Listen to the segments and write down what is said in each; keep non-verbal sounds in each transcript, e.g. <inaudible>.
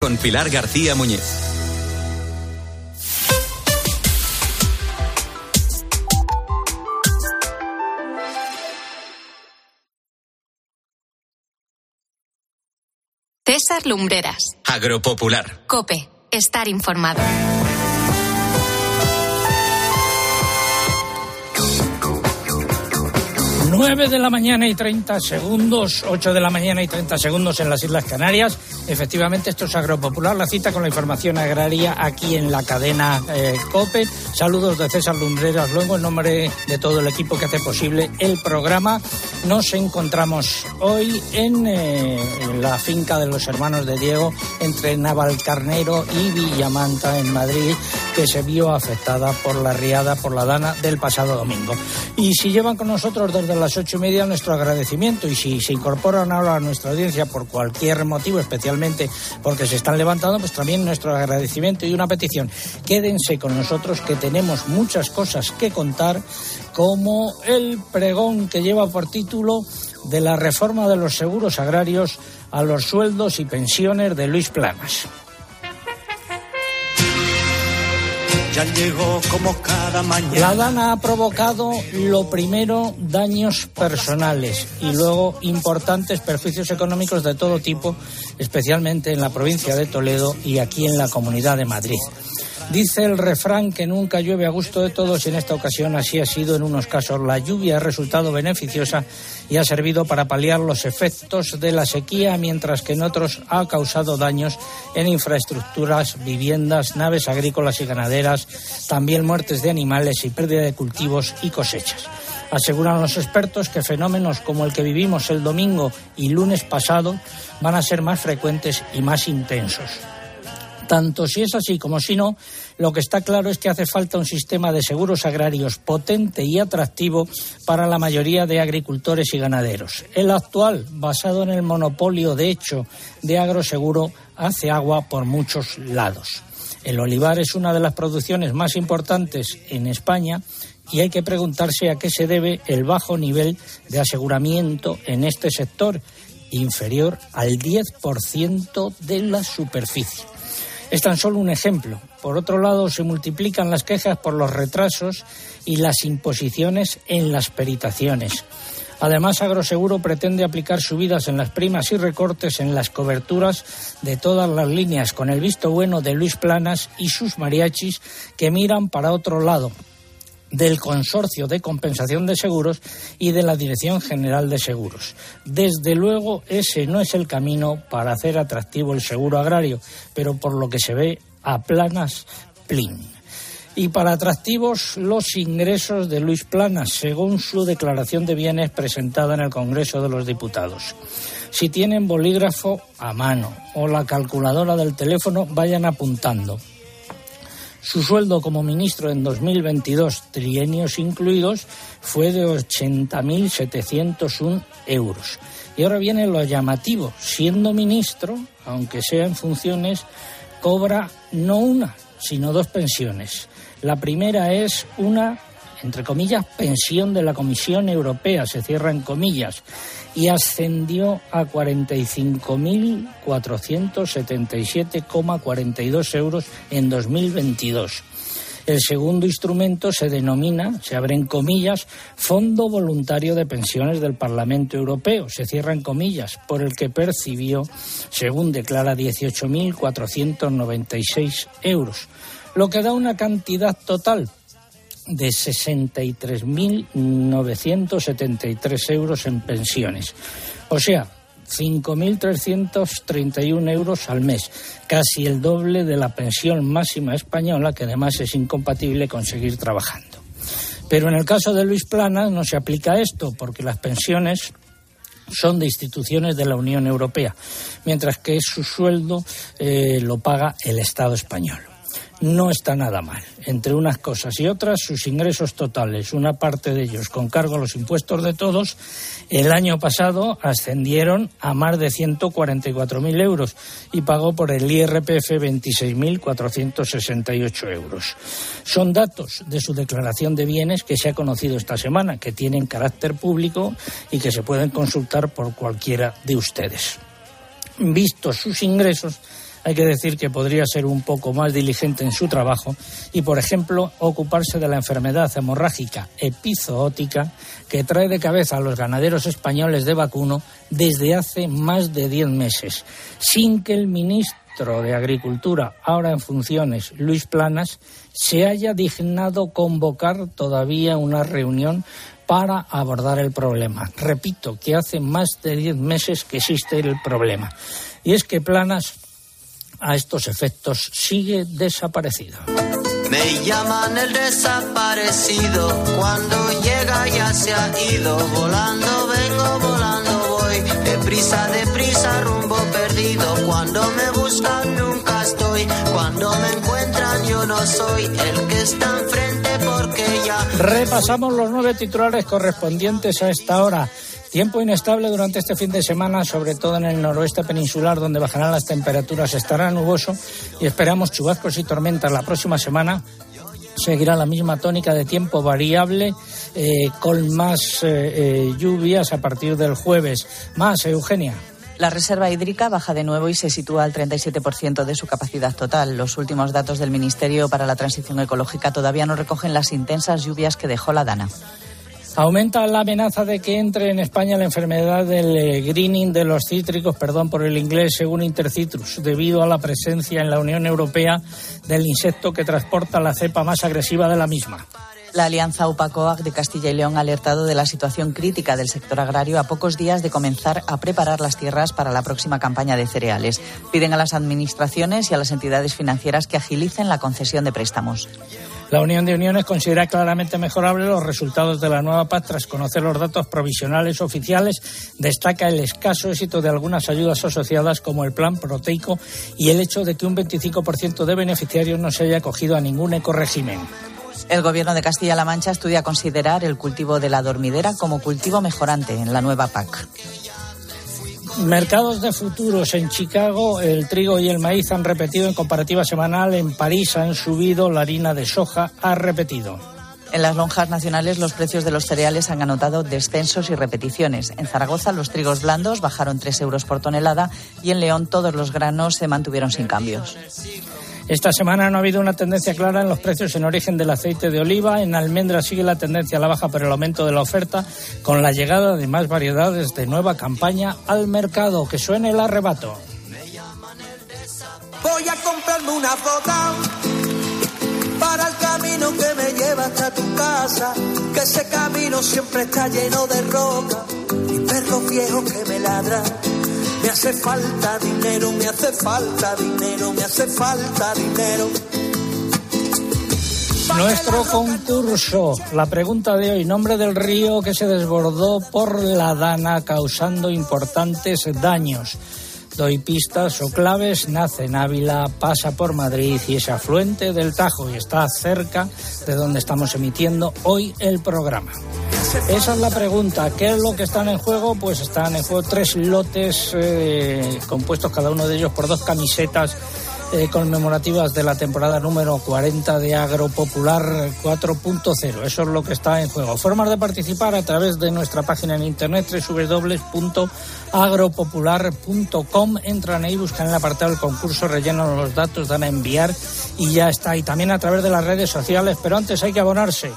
Con Pilar García Muñiz. César Lumbreras. Agropopular. Cope. Estar informado. 9 de la mañana y 30 segundos, 8 de la mañana y 30 segundos en las Islas Canarias. Efectivamente, esto es Agropopular, la cita con la información agraria aquí en la cadena eh, COPE. Saludos de César Lumbreras, luego en nombre de todo el equipo que hace posible el programa. Nos encontramos hoy en, eh, en la finca de los hermanos de Diego, entre Navalcarnero y Villamanta, en Madrid, que se vio afectada por la riada, por la dana del pasado domingo. Y si llevan con nosotros desde las ocho y media nuestro agradecimiento y si se incorporan ahora a nuestra audiencia por cualquier motivo, especialmente porque se están levantando, pues también nuestro agradecimiento y una petición. Quédense con nosotros que tenemos muchas cosas que contar, como el pregón que lleva por título de la reforma de los seguros agrarios a los sueldos y pensiones de Luis Planas. La Dana ha provocado lo primero daños personales y luego importantes perjuicios económicos de todo tipo, especialmente en la provincia de Toledo y aquí en la Comunidad de Madrid. Dice el refrán que nunca llueve a gusto de todos y en esta ocasión así ha sido en unos casos. La lluvia ha resultado beneficiosa y ha servido para paliar los efectos de la sequía, mientras que en otros ha causado daños en infraestructuras, viviendas, naves agrícolas y ganaderas, también muertes de animales y pérdida de cultivos y cosechas. Aseguran los expertos que fenómenos como el que vivimos el domingo y lunes pasado van a ser más frecuentes y más intensos. Tanto si es así como si no, lo que está claro es que hace falta un sistema de seguros agrarios potente y atractivo para la mayoría de agricultores y ganaderos. El actual, basado en el monopolio de hecho de agroseguro, hace agua por muchos lados. El olivar es una de las producciones más importantes en España y hay que preguntarse a qué se debe el bajo nivel de aseguramiento en este sector, inferior al 10% de la superficie. Es tan solo un ejemplo. Por otro lado, se multiplican las quejas por los retrasos y las imposiciones en las peritaciones. Además, Agroseguro pretende aplicar subidas en las primas y recortes en las coberturas de todas las líneas, con el visto bueno de Luis Planas y sus mariachis que miran para otro lado, del Consorcio de Compensación de Seguros y de la Dirección General de Seguros. Desde luego, ese no es el camino para hacer atractivo el seguro agrario, pero por lo que se ve, a planas plin. Y para atractivos, los ingresos de Luis Planas, según su declaración de bienes presentada en el Congreso de los Diputados. Si tienen bolígrafo a mano o la calculadora del teléfono, vayan apuntando. Su sueldo como ministro en 2022, trienios incluidos, fue de 80.701 euros. Y ahora viene lo llamativo. Siendo ministro, aunque sea en funciones, cobra no una, sino dos pensiones. La primera es una, entre comillas, pensión de la Comisión Europea, se cierra en comillas, y ascendió a 45.477,42 euros en 2022. El segundo instrumento se denomina, se abre en comillas, Fondo Voluntario de Pensiones del Parlamento Europeo, se cierra en comillas, por el que percibió, según declara, 18.496 euros, lo que da una cantidad total de 63.973 euros en pensiones. O sea, 5.331 euros al mes, casi el doble de la pensión máxima española, que además es incompatible con seguir trabajando. Pero en el caso de Luis Plana no se aplica esto, porque las pensiones son de instituciones de la Unión Europea, mientras que su sueldo eh, lo paga el Estado español no está nada mal. Entre unas cosas y otras, sus ingresos totales, una parte de ellos con cargo a los impuestos de todos, el año pasado ascendieron a más de 144.000 euros y pagó por el IRPF 26.468 euros. Son datos de su declaración de bienes que se ha conocido esta semana, que tienen carácter público y que se pueden consultar por cualquiera de ustedes. Vistos sus ingresos, hay que decir que podría ser un poco más diligente en su trabajo y, por ejemplo, ocuparse de la enfermedad hemorrágica epizootica que trae de cabeza a los ganaderos españoles de vacuno desde hace más de diez meses, sin que el ministro de Agricultura, ahora en funciones, Luis Planas, se haya dignado convocar todavía una reunión para abordar el problema. Repito que hace más de diez meses que existe el problema. Y es que Planas, a estos efectos, sigue desaparecido. Me llaman el desaparecido, cuando llega ya se ha ido, volando vengo, volando voy, deprisa, deprisa, rumbo perdido, cuando me buscan nunca estoy, cuando me encuentran yo no soy el que está enfrente porque ya... Repasamos los nueve titulares correspondientes a esta hora. Tiempo inestable durante este fin de semana, sobre todo en el noroeste peninsular, donde bajarán las temperaturas, estará nuboso y esperamos chubascos y tormentas la próxima semana. Seguirá la misma tónica de tiempo variable, eh, con más eh, eh, lluvias a partir del jueves. Más, Eugenia. La reserva hídrica baja de nuevo y se sitúa al 37% de su capacidad total. Los últimos datos del Ministerio para la Transición Ecológica todavía no recogen las intensas lluvias que dejó la Dana. Aumenta la amenaza de que entre en España la enfermedad del eh, greening de los cítricos, perdón por el inglés, según Intercitrus, debido a la presencia en la Unión Europea del insecto que transporta la cepa más agresiva de la misma. La Alianza UPACOAC de Castilla y León ha alertado de la situación crítica del sector agrario a pocos días de comenzar a preparar las tierras para la próxima campaña de cereales. Piden a las administraciones y a las entidades financieras que agilicen la concesión de préstamos. La Unión de Uniones considera claramente mejorables los resultados de la nueva PAC tras conocer los datos provisionales oficiales. Destaca el escaso éxito de algunas ayudas asociadas como el plan proteico y el hecho de que un 25% de beneficiarios no se haya acogido a ningún ecorégimen. El Gobierno de Castilla-La Mancha estudia considerar el cultivo de la dormidera como cultivo mejorante en la nueva PAC. Mercados de futuros en Chicago, el trigo y el maíz han repetido en comparativa semanal. En París han subido, la harina de soja ha repetido. En las lonjas nacionales los precios de los cereales han anotado descensos y repeticiones. En Zaragoza los trigos blandos bajaron 3 euros por tonelada y en León todos los granos se mantuvieron sin cambios. Esta semana no ha habido una tendencia clara en los precios en origen del aceite de oliva. En almendra sigue la tendencia a la baja por el aumento de la oferta, con la llegada de más variedades de nueva campaña al mercado. Que suene el arrebato. Voy a comprarme una foto para el camino que me lleva hasta tu casa, que ese camino siempre está lleno de roca y perros viejos que me ladran. Me hace falta dinero, me hace falta dinero, me hace falta dinero. Nuestro concurso, la pregunta de hoy, nombre del río que se desbordó por la Dana causando importantes daños. Doy pistas o claves, nace en Ávila, pasa por Madrid y es afluente del Tajo y está cerca de donde estamos emitiendo hoy el programa. Esa es la pregunta. ¿Qué es lo que están en juego? Pues están en juego tres lotes eh, compuestos cada uno de ellos por dos camisetas eh, conmemorativas de la temporada número 40 de Agropopular 4.0. Eso es lo que está en juego. Formas de participar a través de nuestra página en internet www.agropopular.com. Entran ahí, buscan el apartado del concurso, rellenan los datos, dan a enviar y ya está. Y también a través de las redes sociales, pero antes hay que abonarse.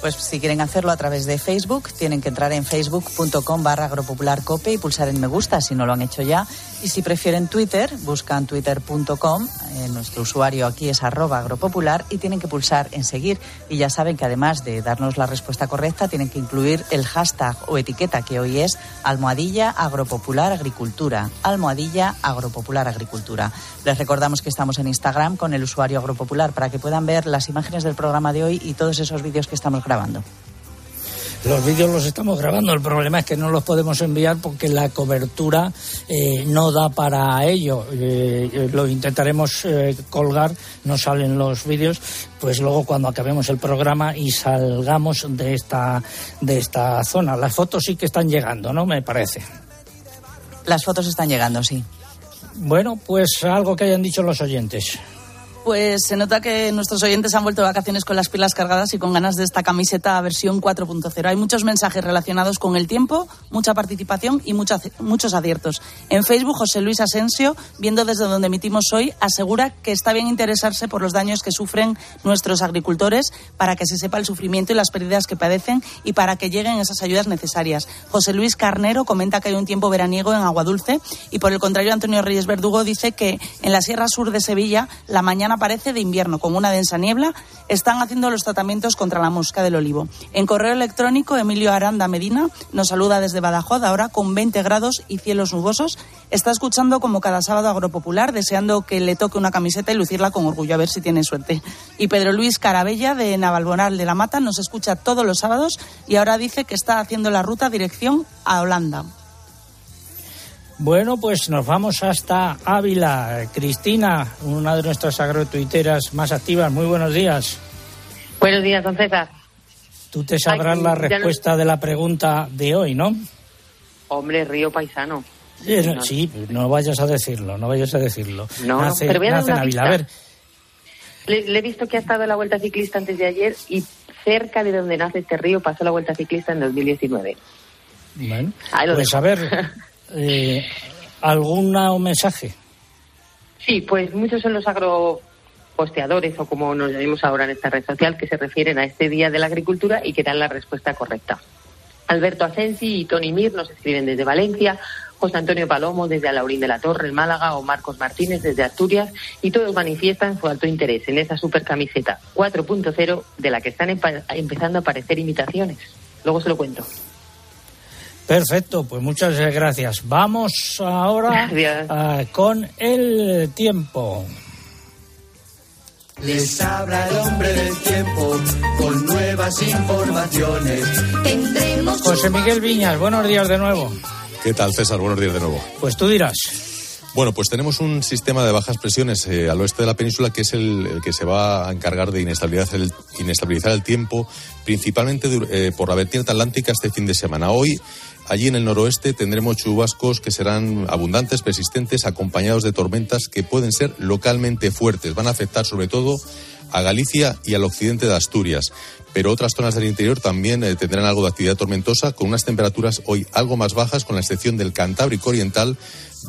Pues si quieren hacerlo a través de Facebook, tienen que entrar en facebook.com barra agropopularcope y pulsar en me gusta si no lo han hecho ya. Y si prefieren Twitter, buscan twitter.com, eh, nuestro usuario aquí es arroba agropopular y tienen que pulsar en seguir. Y ya saben que además de darnos la respuesta correcta, tienen que incluir el hashtag o etiqueta que hoy es almohadilla agropopular agricultura. Almohadilla agropopular agricultura. Les recordamos que estamos en Instagram con el usuario agropopular para que puedan ver las imágenes del programa de hoy y todos esos vídeos que estamos grabando. Los vídeos los estamos grabando, el problema es que no los podemos enviar porque la cobertura eh, no da para ello. Eh, lo intentaremos eh, colgar, no salen los vídeos, pues luego cuando acabemos el programa y salgamos de esta, de esta zona. Las fotos sí que están llegando, ¿no? Me parece. Las fotos están llegando, sí. Bueno, pues algo que hayan dicho los oyentes. Pues se nota que nuestros oyentes han vuelto de vacaciones con las pilas cargadas y con ganas de esta camiseta versión 4.0. Hay muchos mensajes relacionados con el tiempo, mucha participación y muchos, muchos aciertos. En Facebook, José Luis Asensio, viendo desde donde emitimos hoy, asegura que está bien interesarse por los daños que sufren nuestros agricultores para que se sepa el sufrimiento y las pérdidas que padecen y para que lleguen esas ayudas necesarias. José Luis Carnero comenta que hay un tiempo veraniego en Agua Dulce y por el contrario Antonio Reyes Verdugo dice que en la Sierra Sur de Sevilla la mañana aparece de invierno con una densa niebla, están haciendo los tratamientos contra la mosca del olivo. En correo electrónico, Emilio Aranda Medina nos saluda desde Badajoz, ahora con 20 grados y cielos nubosos. Está escuchando como cada sábado Agropopular, deseando que le toque una camiseta y lucirla con orgullo, a ver si tiene suerte. Y Pedro Luis Carabella, de Navalmoral de la Mata, nos escucha todos los sábados y ahora dice que está haciendo la ruta dirección a Holanda. Bueno, pues nos vamos hasta Ávila. Cristina, una de nuestras agrotuiteras más activas. Muy buenos días. Buenos días, don César. Tú te sabrás la respuesta de la pregunta de hoy, ¿no? Hombre, Río Paisano. Sí, no, vayas a decirlo, no vayas a decirlo. No, pero voy a dar una. A ver. Le, le, he visto que ha estado en la Vuelta Ciclista antes de ayer y cerca de donde nace este río pasó la Vuelta Ciclista en 2019. Bueno, pues a ver, <laughs> eh, ¿alguna mensaje? Sí, pues muchos son los agroposteadores o como nos llamamos ahora en esta red social que se refieren a este Día de la Agricultura y que dan la respuesta correcta. Alberto Asensi y Tony Mir nos escriben desde Valencia, José Antonio Palomo desde Alaurín de la Torre, en Málaga, o Marcos Martínez desde Asturias, y todos manifiestan su alto interés en esa super camiseta 4.0 de la que están empezando a aparecer imitaciones. Luego se lo cuento. Perfecto, pues muchas gracias. Vamos ahora uh, con el tiempo. Les habla el hombre del tiempo con nuevas informaciones. Tendremos José Miguel Viñas, buenos días de nuevo. ¿Qué tal, César? Buenos días de nuevo. Pues tú dirás. Bueno, pues tenemos un sistema de bajas presiones eh, al oeste de la península que es el, el, que se va a encargar de inestabilizar el, inestabilizar el tiempo, principalmente eh, por la vertiente atlántica este fin de semana. Hoy Allí en el noroeste tendremos chubascos que serán abundantes, persistentes, acompañados de tormentas que pueden ser localmente fuertes. Van a afectar sobre todo a Galicia y al occidente de Asturias. Pero otras zonas del interior también eh, tendrán algo de actividad tormentosa, con unas temperaturas hoy algo más bajas, con la excepción del Cantábrico Oriental,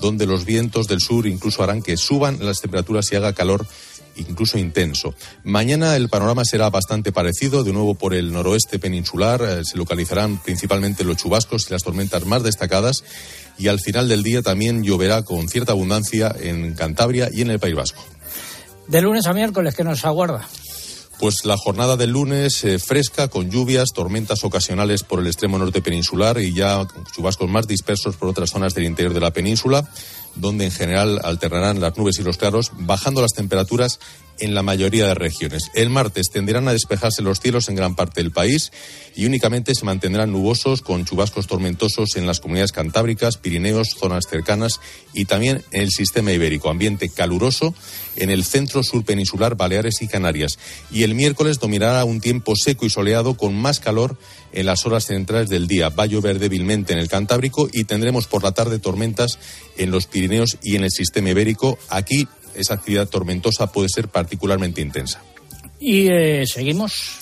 donde los vientos del sur incluso harán que suban las temperaturas y haga calor incluso intenso. Mañana el panorama será bastante parecido, de nuevo por el noroeste peninsular, eh, se localizarán principalmente los chubascos y las tormentas más destacadas y al final del día también lloverá con cierta abundancia en Cantabria y en el País Vasco. De lunes a miércoles, ¿qué nos aguarda? Pues la jornada del lunes eh, fresca, con lluvias, tormentas ocasionales por el extremo norte peninsular y ya chubascos más dispersos por otras zonas del interior de la península donde en general alternarán las nubes y los claros, bajando las temperaturas en la mayoría de regiones. El martes tenderán a despejarse los cielos en gran parte del país y únicamente se mantendrán nubosos con chubascos tormentosos en las comunidades cantábricas, Pirineos, zonas cercanas y también en el sistema ibérico. Ambiente caluroso en el centro sur peninsular, Baleares y Canarias. Y el miércoles dominará un tiempo seco y soleado con más calor en las horas centrales del día. Va a llover débilmente en el Cantábrico y tendremos por la tarde tormentas en los Pirineos y en el sistema ibérico. Aquí esa actividad tormentosa puede ser particularmente intensa. Y eh, seguimos.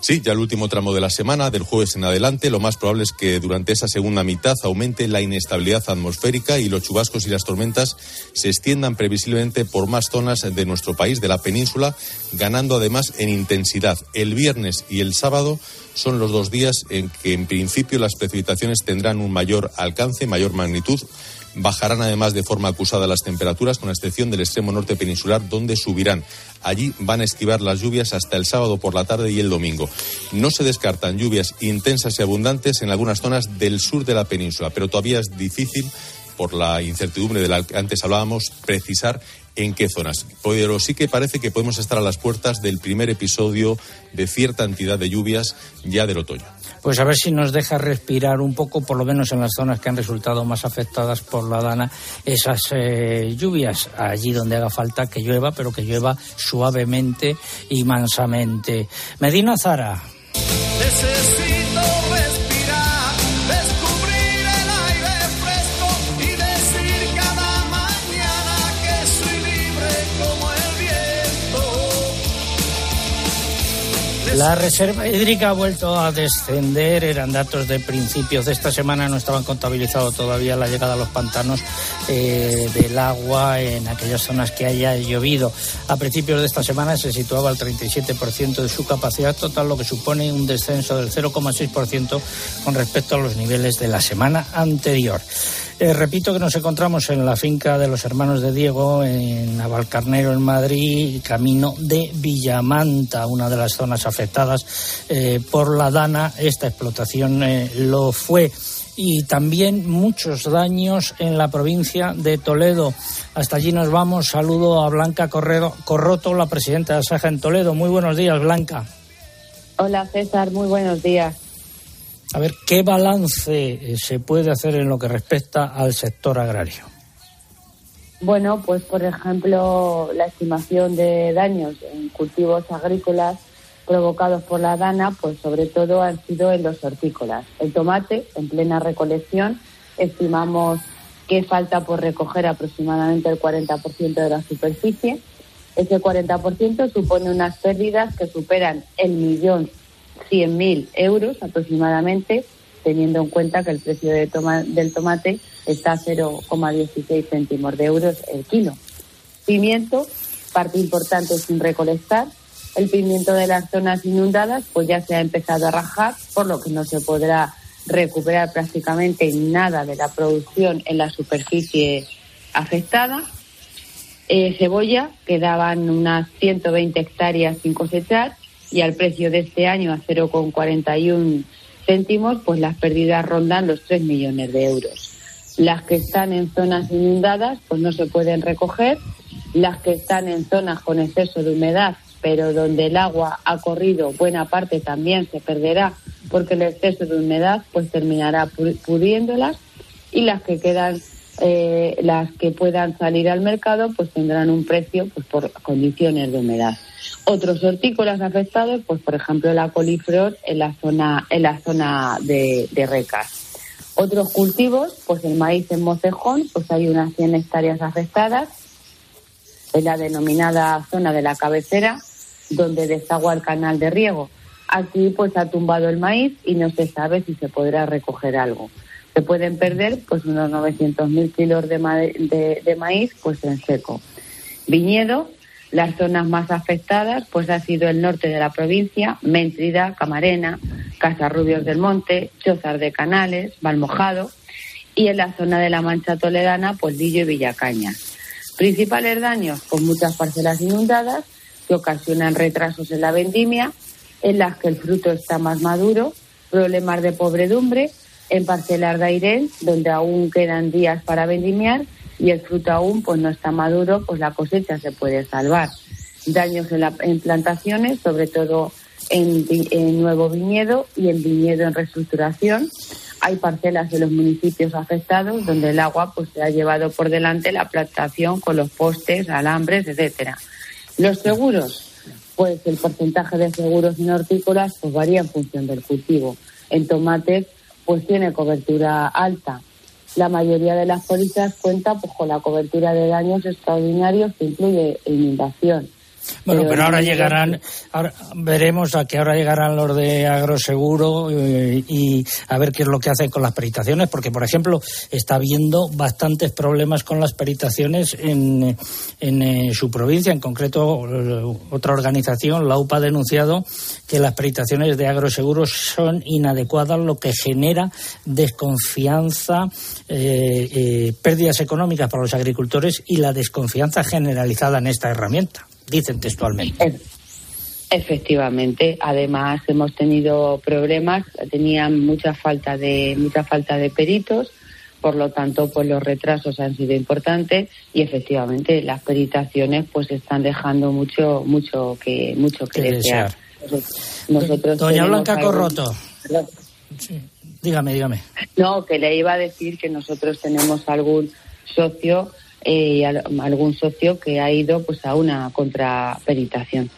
Sí, ya el último tramo de la semana, del jueves en adelante, lo más probable es que durante esa segunda mitad aumente la inestabilidad atmosférica y los chubascos y las tormentas se extiendan previsiblemente por más zonas de nuestro país, de la península, ganando además en intensidad. El viernes y el sábado son los dos días en que en principio las precipitaciones tendrán un mayor alcance, mayor magnitud Bajarán además de forma acusada las temperaturas, con excepción del extremo norte peninsular, donde subirán. Allí van a esquivar las lluvias hasta el sábado por la tarde y el domingo. No se descartan lluvias intensas y abundantes en algunas zonas del sur de la península, pero todavía es difícil por la incertidumbre de la que antes hablábamos, precisar en qué zonas. Pero sí que parece que podemos estar a las puertas del primer episodio de cierta entidad de lluvias ya del otoño pues a ver si nos deja respirar un poco, por lo menos en las zonas que han resultado más afectadas por la dana, esas eh, lluvias, allí donde haga falta que llueva, pero que llueva suavemente y mansamente. Medina Zara. La reserva hídrica ha vuelto a descender, eran datos de principios de esta semana, no estaban contabilizados todavía la llegada a los pantanos eh, del agua en aquellas zonas que haya llovido. A principios de esta semana se situaba al 37% de su capacidad total, lo que supone un descenso del 0,6% con respecto a los niveles de la semana anterior. Eh, repito que nos encontramos en la finca de los hermanos de Diego, en Navalcarnero, en Madrid, camino de Villamanta, una de las zonas afectadas eh, por la Dana. Esta explotación eh, lo fue y también muchos daños en la provincia de Toledo. Hasta allí nos vamos. Saludo a Blanca Correro, Corroto, la presidenta de Saja en Toledo. Muy buenos días, Blanca. Hola, César. Muy buenos días. A ver, ¿qué balance eh, se puede hacer en lo que respecta al sector agrario? Bueno, pues por ejemplo, la estimación de daños en cultivos agrícolas provocados por la dana, pues sobre todo han sido en los hortícolas. El tomate, en plena recolección, estimamos que falta por recoger aproximadamente el 40% de la superficie. Ese 40% supone unas pérdidas que superan el millón 100.000 euros aproximadamente, teniendo en cuenta que el precio de del tomate está a 0,16 céntimos de euros el kilo. Pimiento, parte importante sin recolectar. El pimiento de las zonas inundadas pues ya se ha empezado a rajar, por lo que no se podrá recuperar prácticamente nada de la producción en la superficie afectada. Eh, cebolla, quedaban unas 120 hectáreas sin cosechar y al precio de este año a 0,41 céntimos, pues las pérdidas rondan los 3 millones de euros. Las que están en zonas inundadas, pues no se pueden recoger. Las que están en zonas con exceso de humedad, pero donde el agua ha corrido buena parte también se perderá porque el exceso de humedad pues terminará pudiéndolas y las que quedan eh, las que puedan salir al mercado pues tendrán un precio pues por condiciones de humedad. Otros hortícolas afectados, pues por ejemplo la coliflor en la zona, en la zona de, recas. Otros cultivos, pues el maíz en Mocejón, pues hay unas 100 hectáreas afectadas, en la denominada zona de la cabecera, donde desagua el canal de riego. Aquí pues ha tumbado el maíz y no se sabe si se podrá recoger algo. Se pueden perder pues unos 900.000 kilos de, maíz pues en seco. Viñedo, las zonas más afectadas pues ha sido el norte de la provincia, Méntrida, Camarena, Casarrubios del Monte, Chozar de Canales, Valmojado y en la zona de la Mancha Toledana, pues Lillo y Villacaña. Principales daños con muchas parcelas inundadas que ocasionan retrasos en la vendimia, en las que el fruto está más maduro, problemas de pobredumbre, en parcelas de Airén, donde aún quedan días para vendimiar, y el fruto aún pues no está maduro, pues la cosecha se puede salvar. Daños en, la, plantaciones, sobre todo en, en, nuevo viñedo y en viñedo en reestructuración. Hay parcelas de los municipios afectados donde el agua pues se ha llevado por delante la plantación con los postes, alambres, etcétera. Los seguros, pues el porcentaje de seguros en hortícolas pues varía en función del cultivo. En tomates pues tiene cobertura alta. La mayoría de las pólizas cuenta pues, con la cobertura de daños extraordinarios que incluye inundación, bueno, pero, ahora llegarán, ahora veremos a que ahora llegarán los de agroseguro eh, y a ver qué es lo que hacen con las peritaciones, porque por ejemplo está habiendo bastantes problemas con las peritaciones en, en eh, su provincia, en concreto eh, otra organización, la UPA, ha denunciado que las peritaciones de agroseguros son inadecuadas, lo que genera desconfianza, pérdidas económicas para los agricultores y la desconfianza generalizada en esta herramienta dicen textualmente. Efectivamente, además hemos tenido problemas, tenían mucha falta de mucha falta de peritos, por lo tanto, pues los retrasos han sido importantes y efectivamente las peritaciones pues están dejando mucho mucho que mucho que, desear. Nosotros Doña Blanca Corroto. Dígame, dígame. No, que le iba a decir que nosotros tenemos algún socio eh, algún socio que ha ido pues a una contraperitación.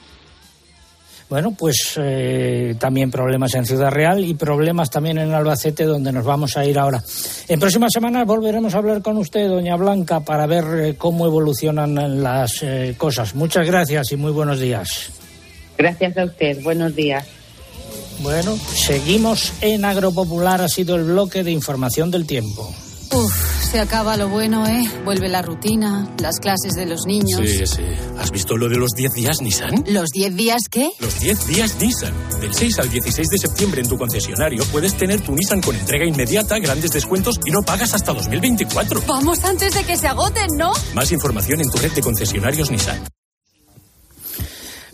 Bueno, pues eh, también problemas en Ciudad Real y problemas también en Albacete, donde nos vamos a ir ahora. En próximas semanas volveremos a hablar con usted, doña Blanca, para ver eh, cómo evolucionan las cosas. Muchas gracias y muy buenos días. Gracias a usted. Buenos días. Bueno, seguimos en Agropopular. Ha sido el bloque de información del tiempo. Uf, se acaba lo bueno, ¿eh? Vuelve la rutina, las clases de los niños. Sí, sí. ¿Has visto lo de los 10 días Nissan? ¿Los 10 días qué? Los 10 días Nissan. Del 6 al 16 de septiembre en tu concesionario puedes tener tu Nissan con entrega inmediata, grandes descuentos y no pagas hasta 2024. Vamos antes de que se agoten, ¿no? Más información en tu red de concesionarios Nissan.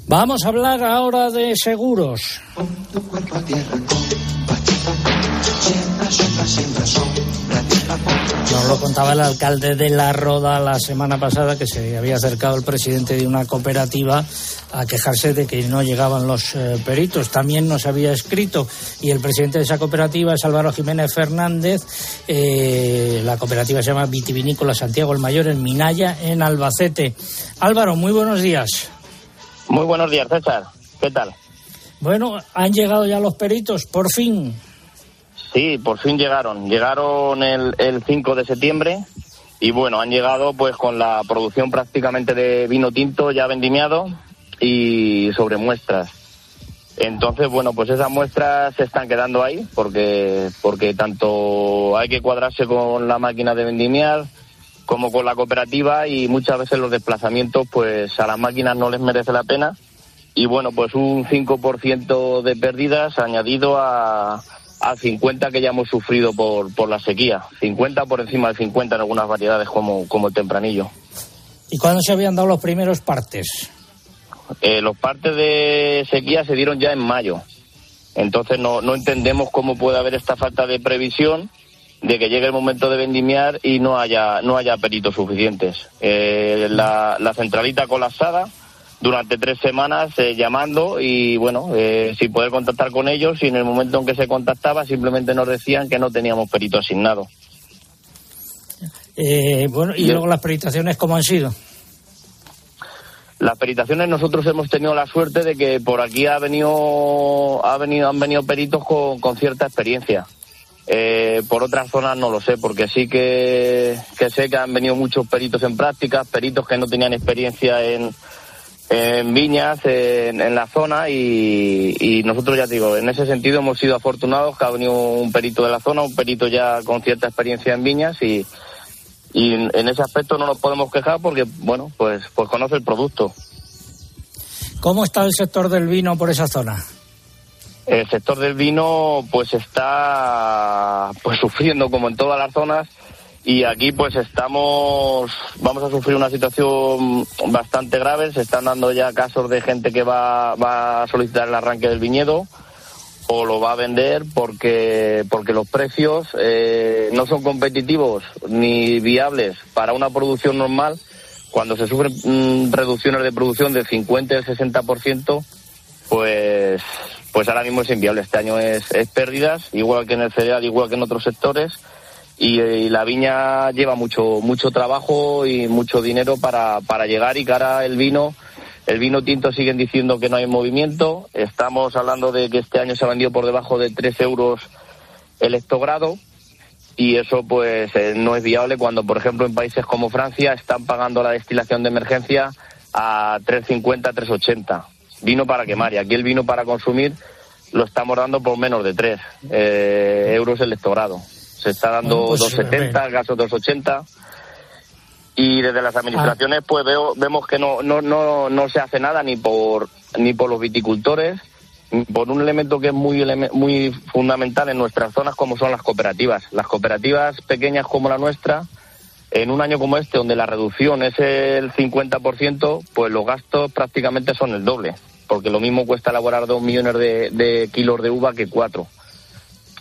Vamos a hablar ahora de seguros. Nos lo contaba el alcalde de La Roda la semana pasada que se había acercado el presidente de una cooperativa a quejarse de que no llegaban los eh, peritos. También nos había escrito y el presidente de esa cooperativa es Álvaro Jiménez Fernández. Eh, la cooperativa se llama Vitivinícola Santiago el Mayor en Minaya, en Albacete. Álvaro, muy buenos días. Muy buenos días, César. ¿Qué tal? Bueno, han llegado ya los peritos, por fin. Sí, por fin llegaron. Llegaron el, el 5 de septiembre y bueno, han llegado pues con la producción prácticamente de vino tinto ya vendimiado y sobre muestras. Entonces, bueno, pues esas muestras se están quedando ahí porque, porque tanto hay que cuadrarse con la máquina de vendimiar como con la cooperativa y muchas veces los desplazamientos pues a las máquinas no les merece la pena y bueno, pues un 5% de pérdidas añadido a, a 50 que ya hemos sufrido por, por la sequía. 50 por encima de 50 en algunas variedades como, como el tempranillo. ¿Y cuándo se habían dado los primeros partes? Eh, los partes de sequía se dieron ya en mayo. Entonces no, no entendemos cómo puede haber esta falta de previsión de que llegue el momento de vendimiar y no haya, no haya peritos suficientes. Eh, la, la centralita colapsada durante tres semanas eh, llamando y bueno, eh, sin poder contactar con ellos y en el momento en que se contactaba simplemente nos decían que no teníamos perito asignado. Eh, bueno, y luego las peritaciones, ¿cómo han sido? Las peritaciones nosotros hemos tenido la suerte de que por aquí ha venido, ha venido, han venido peritos con, con cierta experiencia. Eh, por otras zonas no lo sé, porque sí que, que sé que han venido muchos peritos en prácticas, peritos que no tenían experiencia en, en viñas, en, en la zona y, y, nosotros ya digo, en ese sentido hemos sido afortunados que ha venido un perito de la zona, un perito ya con cierta experiencia en viñas y, y en, en ese aspecto no nos podemos quejar porque, bueno, pues, pues conoce el producto. ¿Cómo está el sector del vino por esa zona? El sector del vino pues está pues sufriendo como en todas las zonas y aquí pues estamos vamos a sufrir una situación bastante grave. Se están dando ya casos de gente que va, va a solicitar el arranque del viñedo o lo va a vender porque porque los precios eh, no son competitivos ni viables para una producción normal. Cuando se sufren mmm, reducciones de producción del 50 y el 60% pues pues ahora mismo es inviable. Este año es, es pérdidas igual que en el cereal igual que en otros sectores y, y, la viña lleva mucho mucho trabajo y mucho dinero para, para llegar y cara el vino el vino tinto siguen diciendo que no hay movimiento. Estamos hablando de que este año se ha vendido por debajo de 3 euros el hectogrado y eso pues eh, no es viable cuando por ejemplo en países como Francia están pagando la destilación de emergencia a 3.50 3.80 vino para quemar y aquí el vino para consumir lo estamos dando por menos de 3 eh, euros el hectogrado se está dando pues, 270, gaso 280 y desde las administraciones pues veo, vemos que no, no, no, no se hace nada ni por ni por los viticultores por un elemento que es muy muy fundamental en nuestras zonas como son las cooperativas. Las cooperativas pequeñas como la nuestra en un año como este donde la reducción es el 50%, pues los gastos prácticamente son el doble, porque lo mismo cuesta elaborar dos millones de, de kilos de uva que cuatro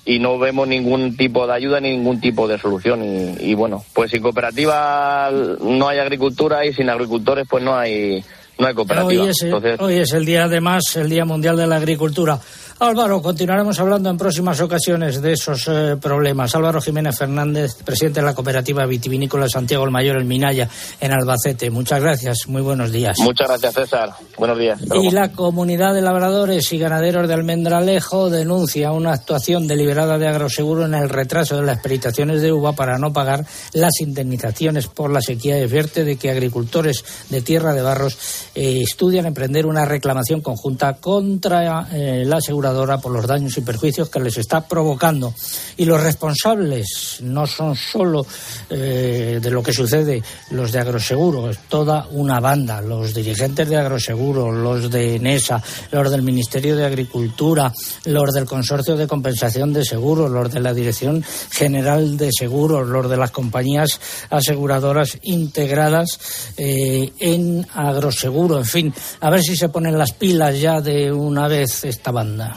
y no vemos ningún tipo de ayuda ni ningún tipo de solución. Y, y, bueno, pues sin cooperativa no hay agricultura y sin agricultores pues no hay no hay cooperativa. Hoy es, Entonces... hoy es el día además, el Día Mundial de la Agricultura. Álvaro, continuaremos hablando en próximas ocasiones de esos eh, problemas. Álvaro Jiménez Fernández, presidente de la cooperativa vitivinícola Santiago el Mayor, el Minaya, en Albacete. Muchas gracias, muy buenos días. Muchas gracias, César. Buenos días. Y la comunidad de labradores y ganaderos de Almendralejo denuncia una actuación deliberada de Agroseguro en el retraso de las peritaciones de uva para no pagar las indemnizaciones por la sequía advierte de que agricultores de Tierra de Barros eh, estudian emprender una reclamación conjunta contra eh, la por los daños y perjuicios que les está provocando. Y los responsables no son solo eh, de lo que sucede los de Agroseguro, es toda una banda, los dirigentes de Agroseguro, los de NESA, los del Ministerio de Agricultura, los del Consorcio de Compensación de Seguros, los de la Dirección General de Seguros, los de las compañías aseguradoras integradas eh, en Agroseguro, en fin, a ver si se ponen las pilas ya de una vez esta banda.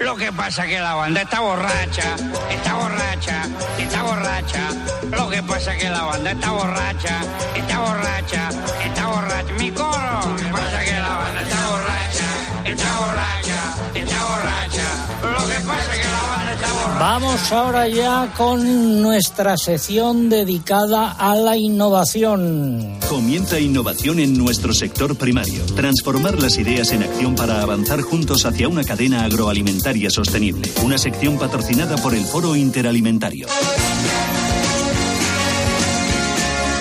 Lo que pasa que la banda está borracha, está borracha, está borracha. Lo que pasa que la banda está borracha, está borracha, está borracha. Mi coro. Lo que pasa que la banda está borracha, está borracha, está borracha. Vamos ahora ya con nuestra sección dedicada a la innovación. Comienza innovación en nuestro sector primario. Transformar las ideas en acción para avanzar juntos hacia una cadena agroalimentaria sostenible. Una sección patrocinada por el Foro Interalimentario.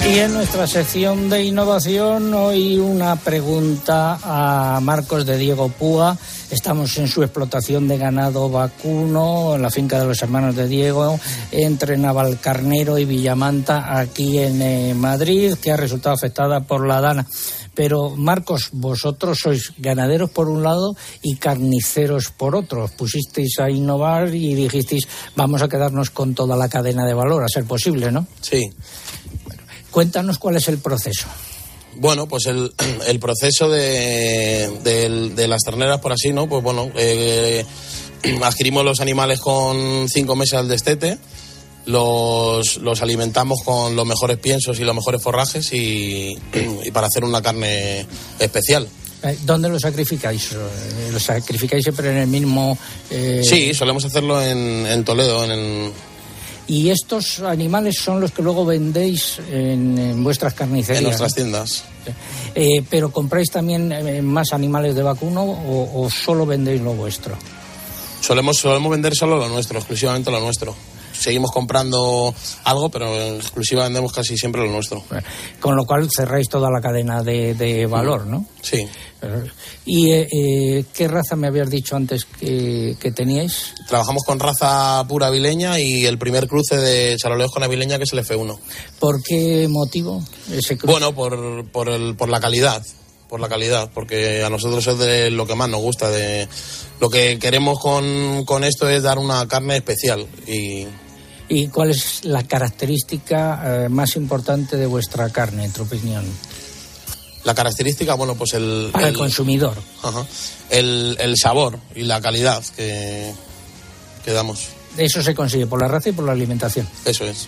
Y en nuestra sección de innovación, hoy una pregunta a Marcos de Diego Púa. Estamos en su explotación de ganado vacuno, en la finca de los hermanos de Diego, entre Navalcarnero y Villamanta, aquí en eh, Madrid, que ha resultado afectada por la dana. Pero, Marcos, vosotros sois ganaderos por un lado y carniceros por otro. Pusisteis a innovar y dijisteis, vamos a quedarnos con toda la cadena de valor, a ser posible, ¿no? Sí. Cuéntanos cuál es el proceso. Bueno, pues el, <clears throat> el proceso de, de- de las terneras, por así, ¿no? Pues bueno, eh, <clears throat> adquirimos los animales con cinco meses al destete, los, los alimentamos con los mejores piensos y los mejores forrajes y, <clears throat> y para hacer una carne especial. Eh, ¿Dónde lo sacrificáis? Eh, ¿Lo sacrificáis siempre en el mismo...? eh, Sí, solemos hacerlo en, en Toledo, en el, ¿Y estos animales son los que luego vendéis en, en vuestras carnicerías? en nuestras tiendas. Eh, ¿Pero compráis también eh, más animales de vacuno o, o solo vendéis lo vuestro? Solemos, solemos vender solo lo nuestro, exclusivamente lo nuestro. Seguimos comprando algo, pero en exclusiva vendemos casi siempre lo nuestro. Con lo cual cerráis toda la cadena de, de valor, ¿no? Sí. ¿Y eh, eh, qué raza me habías dicho antes que, que teníais? Trabajamos con raza pura avileña y el primer cruce de charolones con avileña que es el F1. ¿Por qué motivo ese cruce? Bueno, por, por, el, por la calidad, por la calidad, porque a nosotros es de lo que más nos gusta. De, lo que queremos con, con esto es dar una carne especial y ¿Y cuál es la característica eh, más importante de vuestra carne, en tu opinión? la característica, bueno, pues el... Para el consumidor. Ajá. el, el sabor y la calidad que, que damos. Eso se consigue por la raza y por la alimentación. Eso es.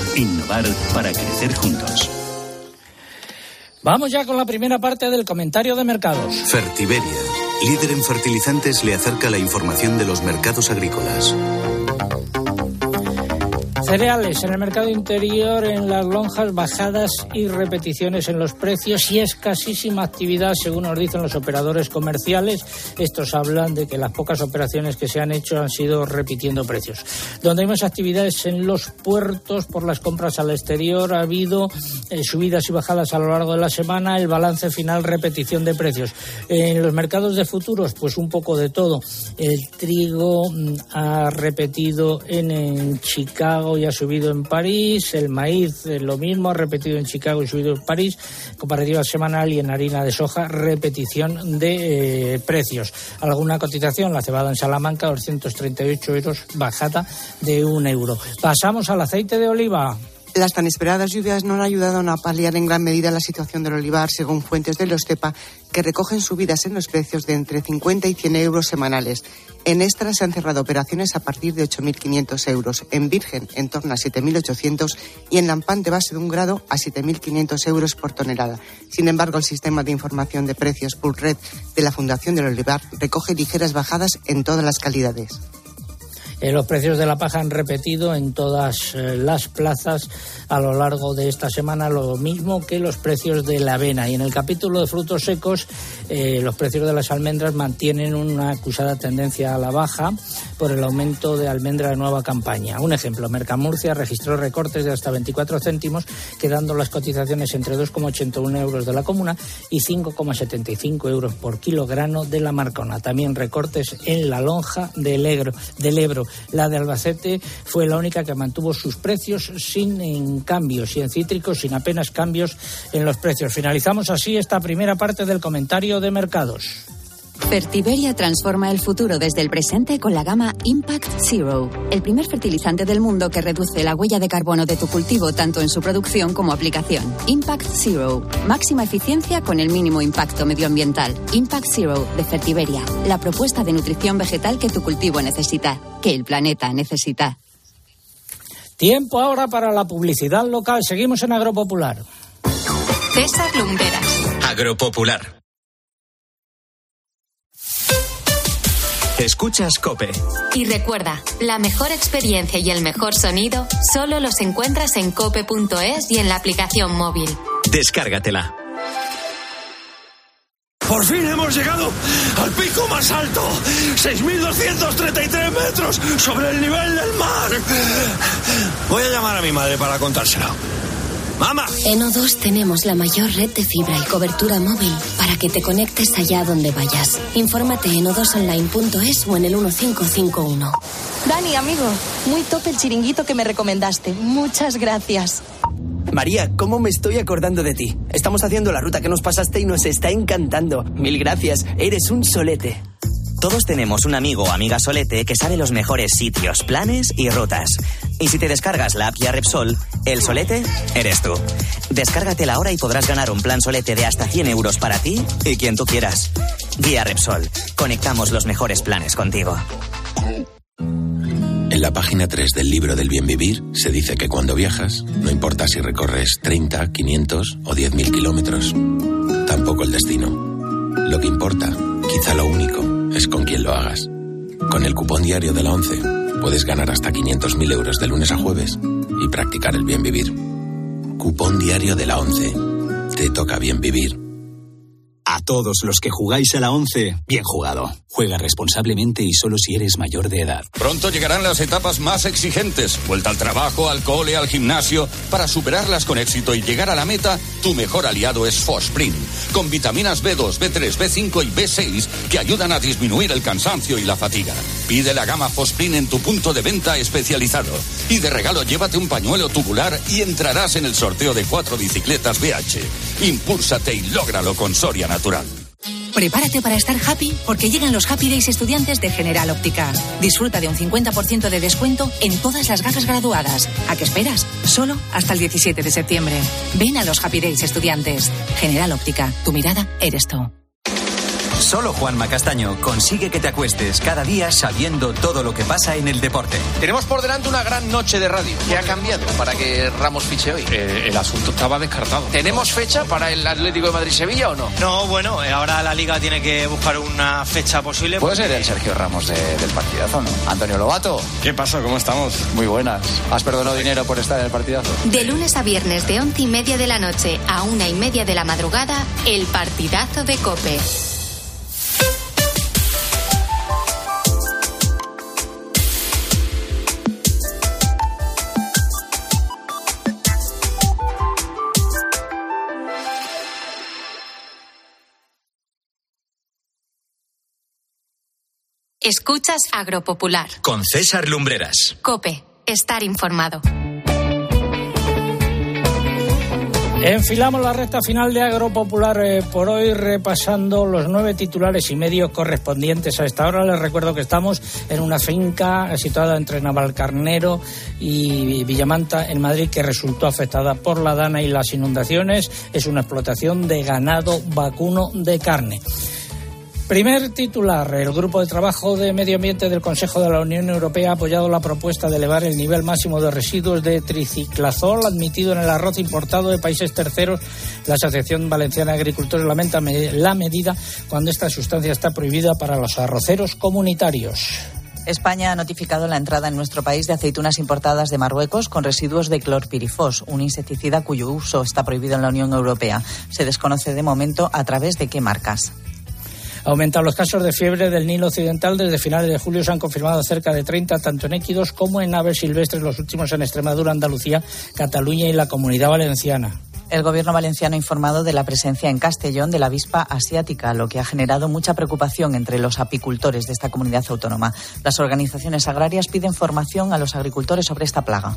Innovar para crecer juntos. Vamos ya con la primera parte del comentario de mercados. Fertiberia, líder en fertilizantes, le acerca la información de los mercados agrícolas. Cereales en el mercado interior, en las lonjas, bajadas y repeticiones en los precios y escasísima actividad, según nos dicen los operadores comerciales. Estos hablan de que las pocas operaciones que se han hecho han sido repitiendo precios. Donde hay más actividades en los puertos por las compras al exterior, ha habido eh, subidas y bajadas a lo largo de la semana, el balance final, repetición de precios. En los mercados de futuros, pues un poco de todo. El trigo mm, ha repetido en, en Chicago ha subido en París, el maíz eh, lo mismo, ha repetido en Chicago y subido en París, comparativa semanal y en harina de soja repetición de eh, precios. Alguna cotización, la cebada en Salamanca 238 euros, bajada de un euro. Pasamos al aceite de oliva. Las tan esperadas lluvias no han ayudado a paliar en gran medida la situación del olivar, según fuentes de los CEPA, que recogen subidas en los precios de entre 50 y 100 euros semanales. En Extra se han cerrado operaciones a partir de 8.500 euros, en Virgen en torno a 7.800 y en Lampante base de un grado a 7.500 euros por tonelada. Sin embargo, el sistema de información de precios Red de la Fundación del Olivar recoge ligeras bajadas en todas las calidades. Eh, los precios de la paja han repetido en todas eh, las plazas a lo largo de esta semana, lo mismo que los precios de la avena. Y en el capítulo de frutos secos, eh, los precios de las almendras mantienen una acusada tendencia a la baja por el aumento de almendra de nueva campaña. Un ejemplo, Mercamurcia registró recortes de hasta 24 céntimos, quedando las cotizaciones entre 2,81 euros de la comuna y 5,75 euros por kilogramo de la Marcona. También recortes en la lonja del Ebro. Del Ebro. La de Albacete fue la única que mantuvo sus precios sin cambios y en cítricos sin apenas cambios en los precios. Finalizamos así esta primera parte del comentario de mercados. Fertiberia transforma el futuro desde el presente con la gama Impact Zero, el primer fertilizante del mundo que reduce la huella de carbono de tu cultivo tanto en su producción como aplicación. Impact Zero, máxima eficiencia con el mínimo impacto medioambiental. Impact Zero de Fertiberia, la propuesta de nutrición vegetal que tu cultivo necesita que el planeta necesita. Tiempo ahora para la publicidad local. Seguimos en Agropopular. César Lumberas. Agropopular. Escuchas Cope. Y recuerda, la mejor experiencia y el mejor sonido solo los encuentras en cope.es y en la aplicación móvil. Descárgatela. Por fin hemos llegado al pico más alto, 6.233 metros sobre el nivel del mar. Voy a llamar a mi madre para contárselo. ¡Mamá! En O2 tenemos la mayor red de fibra y cobertura móvil para que te conectes allá donde vayas. Infórmate en o2online.es o en el 1551. Dani, amigo, muy top el chiringuito que me recomendaste. Muchas gracias. María, ¿cómo me estoy acordando de ti? Estamos haciendo la ruta que nos pasaste y nos está encantando. Mil gracias, eres un solete. Todos tenemos un amigo o amiga solete que sabe los mejores sitios, planes y rutas. Y si te descargas la app Ya Repsol, el solete eres tú. Descárgatela ahora y podrás ganar un plan solete de hasta 100 euros para ti y quien tú quieras. Guía Repsol. Conectamos los mejores planes contigo. En la página 3 del libro del bien vivir se dice que cuando viajas, no importa si recorres 30, 500 o 10.000 kilómetros, tampoco el destino. Lo que importa, quizá lo único, es con quién lo hagas. Con el cupón diario de la 11 puedes ganar hasta 500.000 euros de lunes a jueves y practicar el bien vivir. Cupón diario de la 11. Te toca bien vivir. A todos los que jugáis a la 11, bien jugado. Juega responsablemente y solo si eres mayor de edad. Pronto llegarán las etapas más exigentes. Vuelta al trabajo, al cole, al gimnasio. Para superarlas con éxito y llegar a la meta, tu mejor aliado es Fosprin. Con vitaminas B2, B3, B5 y B6 que ayudan a disminuir el cansancio y la fatiga. Pide la gama Fosprin en tu punto de venta especializado. Y de regalo llévate un pañuelo tubular y entrarás en el sorteo de cuatro bicicletas BH. Impúlsate y lógralo con Soria Natural. Prepárate para estar happy porque llegan los Happy Days estudiantes de General Óptica. Disfruta de un 50% de descuento en todas las gafas graduadas. ¿A qué esperas? Solo hasta el 17 de septiembre. Ven a los Happy Days estudiantes. General Óptica, tu mirada eres tú. Solo Juanma Castaño consigue que te acuestes cada día sabiendo todo lo que pasa en el deporte. Tenemos por delante una gran noche de radio. ¿Qué ha cambiado para que Ramos fiche hoy? Eh, el asunto estaba descartado. ¿Tenemos fecha para el Atlético de Madrid-Sevilla o no? No, bueno, eh, ahora la liga tiene que buscar una fecha posible. Puede ser el Sergio Ramos de- del partidazo, ¿no? Antonio Lobato. ¿Qué pasa? ¿Cómo estamos? Muy buenas. ¿Has perdonado dinero por estar en el partidazo? De lunes a viernes de once y media de la noche a una y media de la madrugada, el partidazo de Cope. Escuchas Agropopular. Con César Lumbreras. Cope. estar informado. Enfilamos la recta final de Agropopular eh, por hoy repasando los nueve titulares y medio correspondientes a esta hora. Les recuerdo que estamos en una finca situada entre Navalcarnero y Villamanta en Madrid que resultó afectada por la dana y las inundaciones. Es una explotación de ganado vacuno de carne. Primer titular. El Grupo de Trabajo de Medio Ambiente del Consejo de la Unión Europea ha apoyado la propuesta de elevar el nivel máximo de residuos de triciclazol admitido en el arroz importado de países terceros. La Asociación Valenciana de Agricultores lamenta la medida cuando esta sustancia está prohibida para los arroceros comunitarios. España ha notificado la entrada en nuestro país de aceitunas importadas de Marruecos con residuos de clorpirifos, un insecticida cuyo uso está prohibido en la Unión Europea. Se desconoce de momento a través de qué marcas. Aumentan los casos de fiebre del Nilo Occidental. Desde finales de julio se han confirmado cerca de 30, tanto en équidos como en aves silvestres, los últimos en Extremadura, Andalucía, Cataluña y la Comunidad Valenciana. El gobierno valenciano ha informado de la presencia en Castellón de la avispa asiática, lo que ha generado mucha preocupación entre los apicultores de esta comunidad autónoma. Las organizaciones agrarias piden formación a los agricultores sobre esta plaga.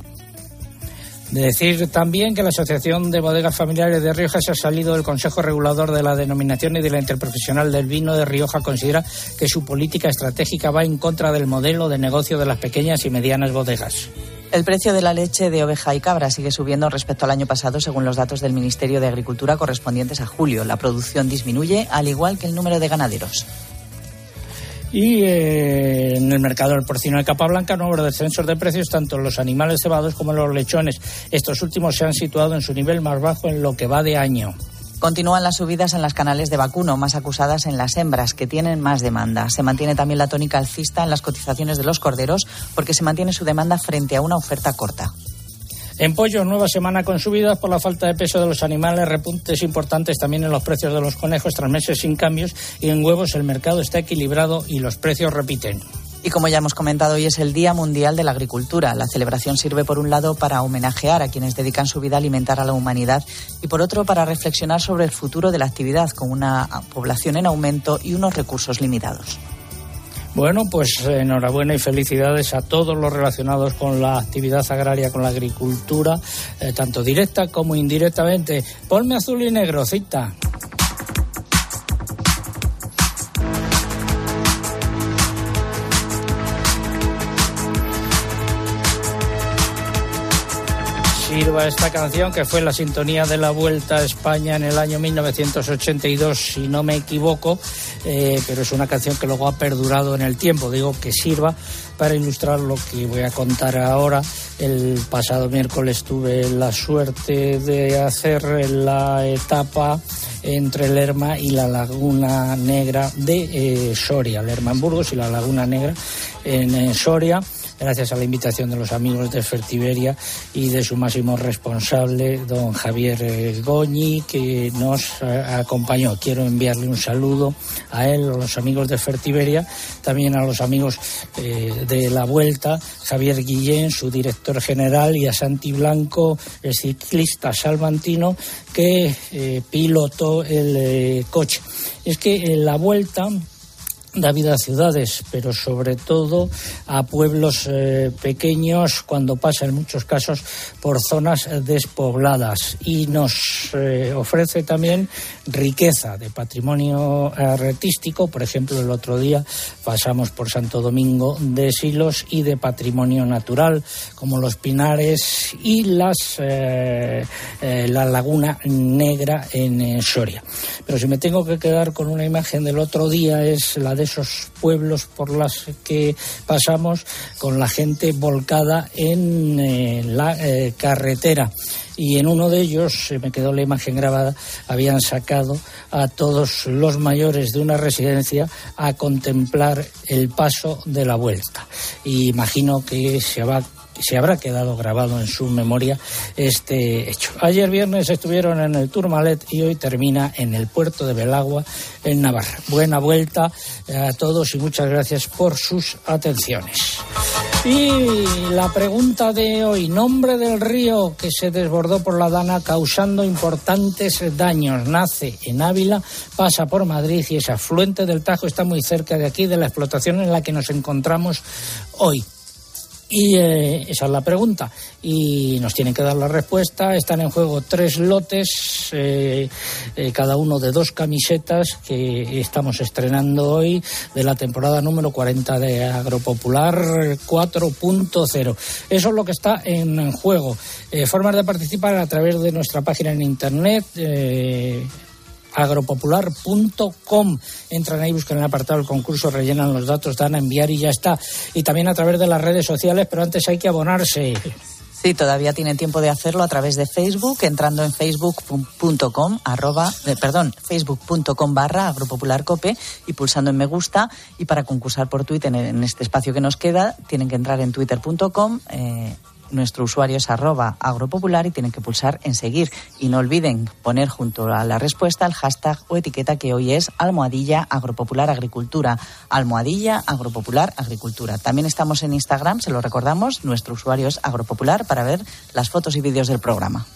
De decir también que la Asociación de Bodegas Familiares de Rioja se ha salido del Consejo Regulador de la Denominación y de la Interprofesional del Vino de Rioja. Considera que su política estratégica va en contra del modelo de negocio de las pequeñas y medianas bodegas. El precio de la leche de oveja y cabra sigue subiendo respecto al año pasado, según los datos del Ministerio de Agricultura correspondientes a julio. La producción disminuye, al igual que el número de ganaderos. Y eh, en el mercado del porcino de capa blanca no habrá descensos de precios tanto los animales cebados como en los lechones. Estos últimos se han situado en su nivel más bajo en lo que va de año. Continúan las subidas en las canales de vacuno, más acusadas en las hembras, que tienen más demanda. Se mantiene también la tónica alcista en las cotizaciones de los corderos, porque se mantiene su demanda frente a una oferta corta. En pollo, nueva semana con subidas por la falta de peso de los animales, repuntes importantes también en los precios de los conejos tras meses sin cambios y en huevos el mercado está equilibrado y los precios repiten. Y como ya hemos comentado, hoy es el Día Mundial de la Agricultura. La celebración sirve, por un lado, para homenajear a quienes dedican su vida a alimentar a la humanidad y, por otro, para reflexionar sobre el futuro de la actividad, con una población en aumento y unos recursos limitados. Bueno, pues enhorabuena y felicidades a todos los relacionados con la actividad agraria, con la agricultura, eh, tanto directa como indirectamente. Ponme azul y negro, cita. sirva esta canción que fue la sintonía de la Vuelta a España en el año 1982, si no me equivoco, eh, pero es una canción que luego ha perdurado en el tiempo. Digo que sirva para ilustrar lo que voy a contar ahora. El pasado miércoles tuve la suerte de hacer la etapa entre Lerma y la Laguna Negra de eh, Soria, Lerma en Burgos y la Laguna Negra en eh, Soria gracias a la invitación de los amigos de Fertiberia y de su máximo responsable, don Javier eh, Goñi, que nos eh, acompañó. Quiero enviarle un saludo a él, a los amigos de Fertiberia, también a los amigos eh, de la Vuelta, Javier Guillén, su director general, y a Santi Blanco, el ciclista salmantino, que pilotó el coche. Es que en la Vuelta da vida a ciudades, pero sobre todo a pueblos eh, pequeños cuando pasa en muchos casos por zonas despobladas y nos eh, ofrece también riqueza de patrimonio artístico, por ejemplo el otro día pasamos por Santo Domingo de Silos y de patrimonio natural como los pinares y las eh, la laguna negra en Soria. Pero si me tengo que quedar con una imagen del otro día es la de esos pueblos por las que pasamos con la gente volcada en eh, la eh, carretera y en uno de ellos, se me quedó la imagen grabada, habían sacado a todos los mayores de una residencia a contemplar el paso de la vuelta. Y imagino que se va se habrá quedado grabado en su memoria este hecho. Ayer viernes estuvieron en el Tourmalet y hoy termina en el puerto de Belagua, en Navarra. Buena vuelta a todos y muchas gracias por sus atenciones. Y la pregunta de hoy, nombre del río que se desbordó por la Dana causando importantes daños. Nace en Ávila, pasa por Madrid y es afluente del Tajo, está muy cerca de aquí, de la explotación en la que nos encontramos hoy Y eh, esa es la pregunta. Y nos tienen que dar la respuesta. Están en juego tres lotes, eh, eh, cada uno de dos camisetas que estamos estrenando hoy de la temporada número 40 de Agropopular 4.0. Eso es lo que está en juego. formas de participar a través de nuestra página en internet agropopular.com. Entran ahí, buscan el apartado del concurso, rellenan los datos, dan a enviar y ya está. Y también a través de las redes sociales, pero antes hay que abonarse. Sí, todavía tienen tiempo de hacerlo a través de Facebook, entrando en facebook.com, arroba, eh, perdón, facebook.com barra agropopularcope y pulsando en me gusta. Y para concursar por Twitter en, este espacio que nos queda, tienen que entrar en twitter.com, eh, nuestro usuario es arroba agropopular y tienen que pulsar en seguir. Y no olviden poner junto a la respuesta el hashtag o etiqueta que hoy es almohadilla agropopular agricultura. Almohadilla agropopular agricultura. También estamos en Instagram, se lo recordamos, nuestro usuario es agropopular para ver las fotos y vídeos del programa.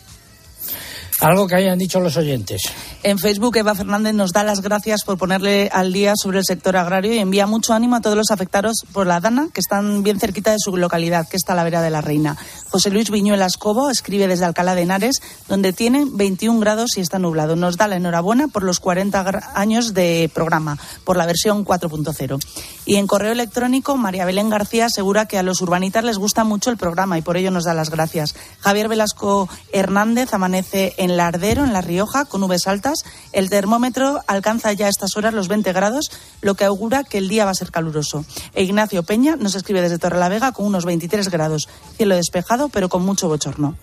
Algo que hayan dicho los oyentes. En Facebook, Eva Fernández nos da las gracias por ponerle al día sobre el sector agrario y envía mucho ánimo a todos los afectados por la Dana, que están bien cerquita de su localidad, que está la vera de la Reina. José Luis Viñuelas Cobo escribe desde Alcalá de Henares, donde tiene 21 grados y está nublado. Nos da la enhorabuena por los 40 años de programa, por la versión 4.0. Y en correo electrónico, María Belén García asegura que a los urbanitas les gusta mucho el programa y por ello nos da las gracias. Javier Velasco Hernández amanece en en Lardero, en La Rioja, con nubes altas. El termómetro alcanza ya a estas horas los 20 grados, lo que augura que el día va a ser caluroso. E Ignacio Peña nos escribe desde Torrelavega con unos 23 grados. Cielo despejado, pero con mucho bochorno.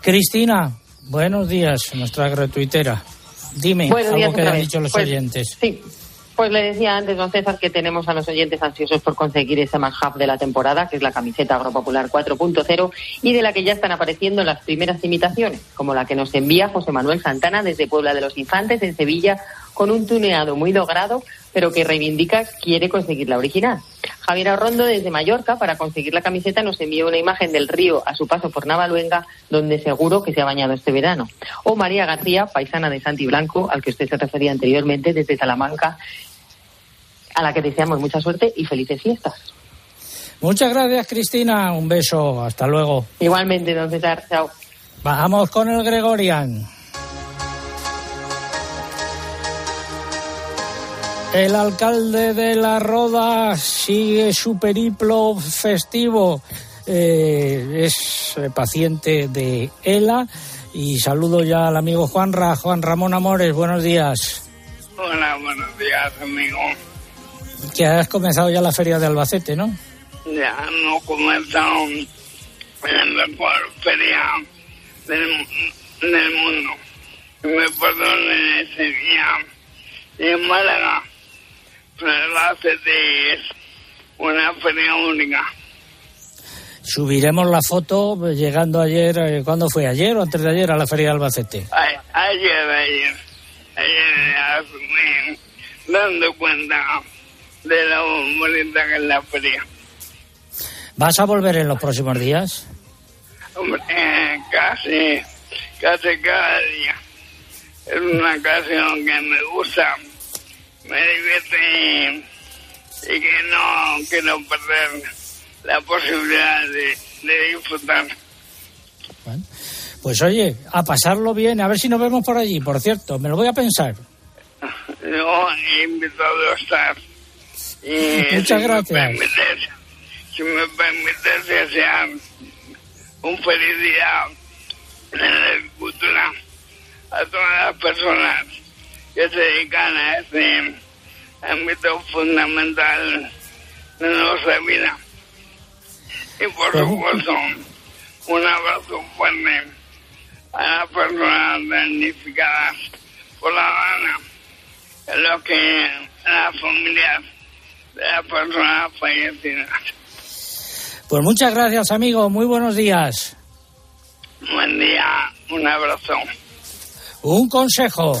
Cristina, buenos días, nuestra gratuitera. Dime algo que hayan dicho los pues, oyentes. Sí, pues le decía antes, don César, que tenemos a los oyentes ansiosos por conseguir ese más de la temporada, que es la camiseta Agropopular 4.0, y de la que ya están apareciendo las primeras imitaciones, como la que nos envía José Manuel Santana desde Puebla de los Infantes, en Sevilla, con un tuneado muy logrado, pero que reivindica quiere conseguir la original. Javier Arrondo desde Mallorca, para conseguir la camiseta, nos envió una imagen del río a su paso por Navaluenga, donde seguro que se ha bañado este verano. O María García, paisana de Santi Blanco, al que usted se refería anteriormente, desde Salamanca, a la que deseamos mucha suerte y felices fiestas. Muchas gracias, Cristina. Un beso. Hasta luego. Igualmente, don César. Chao. Vamos con el Gregorian. El alcalde de La Roda sigue su periplo festivo. Eh, es paciente de ELA. Y saludo ya al amigo Juan Ra, Juan Ramón Amores. Buenos días. Hola, buenos días, amigo. Que has comenzado ya la feria de Albacete, ¿no? Ya hemos comenzado en la mejor feria del, del mundo. Me perdone ese día en Málaga. Pero Albacete es una feria única. Subiremos la foto llegando ayer, eh, ¿cuándo fue? ¿Ayer o antes de ayer a la feria de Albacete? ayer, ayer. Ayer, dando cuenta de la bonita que es la feria. ¿Vas a volver en los próximos días? Hombre, eh, casi, casi cada día. Es una ocasión que me gusta, me divierte y, que no quiero perder la posibilidad de, de disfrutar. Bueno, pues oye, a pasarlo bien, a ver si nos vemos por allí, por cierto, me lo voy a pensar. Yo he invitado a estar. <laughs> Muchas gracias. si me permites desear un feliz día en la agricultura a todas las personas que se dedican a este ámbito fundamental de nuestra vida. Y por supuesto, un abrazo fuerte a las personas damnificadas por la gana, a los que las familias la persona fallecida. Pues muchas gracias, amigo. Muy buenos días. Buen día. Un abrazo. Un consejo.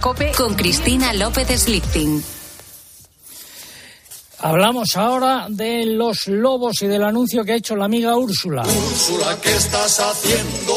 Cope con Cristina López Slichting. Hablamos ahora de los lobos y del anuncio que ha hecho la amiga Úrsula. Úrsula, ¿qué estás haciendo?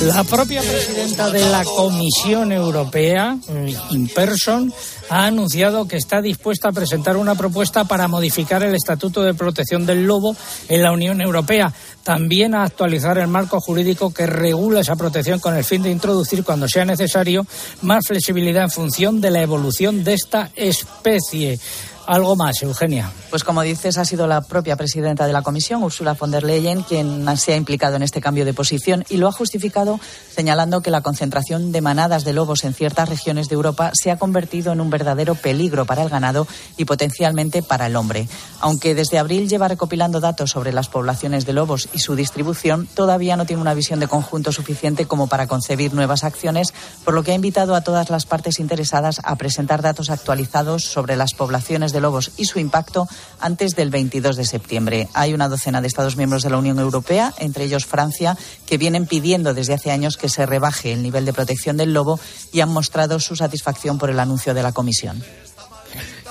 La propia presidenta de la Comisión Europea, eh, in person, ha anunciado que está dispuesta a presentar una propuesta para modificar el Estatuto de Protección del Lobo en la Unión Europea. También a actualizar el marco jurídico que regula esa protección con el fin de introducir, cuando sea necesario, más flexibilidad en función de la evolución de esta especie. Algo más, Eugenia. Pues como dices, ha sido la propia presidenta de la Comisión, Ursula von der Leyen, quien se ha implicado en este cambio de posición y lo ha justificado señalando que la concentración de manadas de lobos en ciertas regiones de Europa se ha convertido en un verdadero peligro para el ganado y potencialmente para el hombre. Aunque desde abril lleva recopilando datos sobre las poblaciones de lobos y su distribución, todavía no tiene una visión de conjunto suficiente como para concebir nuevas acciones, por lo que ha invitado a todas las partes interesadas a presentar datos actualizados sobre las poblaciones de lobos y su impacto antes del 22 de septiembre. Hay una docena de Estados miembros de la Unión Europea, entre ellos Francia, que vienen pidiendo desde hace años que se rebaje el nivel de protección del lobo y han mostrado su satisfacción por el anuncio de la Comisión.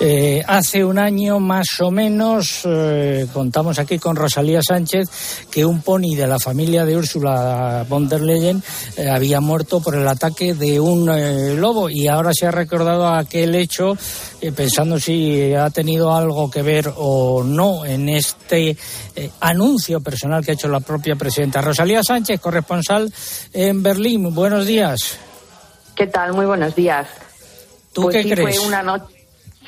Eh, hace un año más o menos, eh, contamos aquí con Rosalía Sánchez, que un pony de la familia de Úrsula von der Leyen eh, había muerto por el ataque de un lobo y ahora se ha recordado aquel hecho pensando si ha tenido algo que ver o no en este anuncio personal que ha hecho la propia presidenta. Rosalía Sánchez, corresponsal en Berlín. Buenos días. ¿Qué tal? Muy buenos días. ¿Tú pues qué sí, crees? Fue una noche.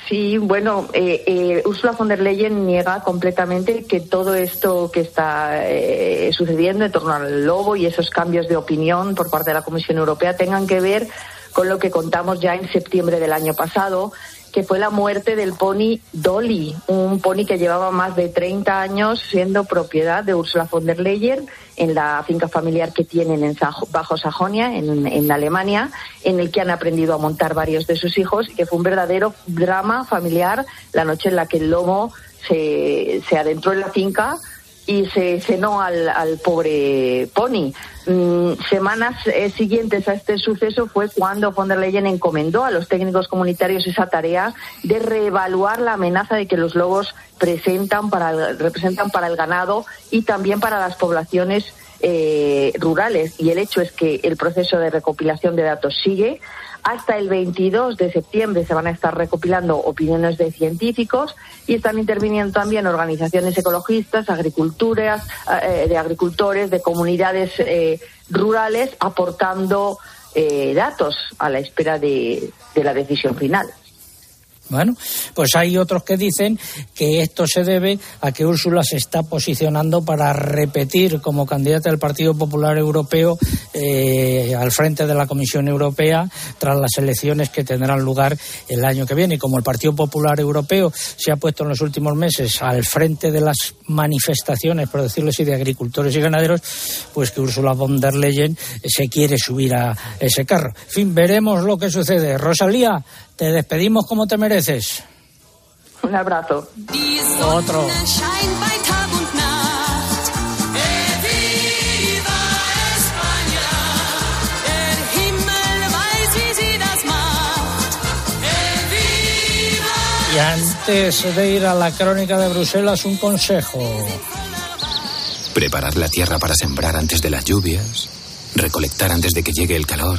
Sí, bueno, eh, eh, Ursula von der Leyen niega completamente que todo esto que está eh, sucediendo en torno al lobo y esos cambios de opinión por parte de la Comisión Europea tengan que ver con lo que contamos ya en septiembre del año pasado, que fue la muerte del pony Dolly, un pony que llevaba más de 30 años siendo propiedad de Ursula von der Leyen en la finca familiar que tienen en Bajo Sajonia, en, en Alemania, en el que han aprendido a montar varios de sus hijos y que fue un verdadero drama familiar la noche en la que el lobo se, se adentró en la finca y se cenó al, al pobre pony. Mm, semanas eh, siguientes a este suceso fue cuando von der Leyen encomendó a los técnicos comunitarios esa tarea de reevaluar la amenaza de que los lobos presentan para el- representan para el ganado y también para las poblaciones eh, rurales. Y el hecho es que el proceso de recopilación de datos sigue. Hasta el 22 de septiembre se van a estar recopilando opiniones de científicos y están interviniendo también organizaciones ecologistas, agriculturas, eh, de agricultores, de comunidades eh, rurales, aportando eh, datos a la espera de la decisión final. Bueno, pues hay otros que dicen que esto se debe a que Úrsula se está posicionando para repetir como candidata del Partido Popular Europeo eh, al frente de la Comisión Europea tras las elecciones que tendrán lugar el año que viene. Y como el Partido Popular Europeo se ha puesto en los últimos meses al frente de las manifestaciones, por decirlo así, de agricultores y ganaderos, pues que Úrsula von der Leyen se quiere subir a ese carro. En fin, veremos lo que sucede. Rosalía, te despedimos como te mereces. Un abrazo. Otro. Y antes de ir a la crónica de Bruselas, un consejo. Preparar la tierra para sembrar antes de las lluvias, recolectar antes de que llegue el calor.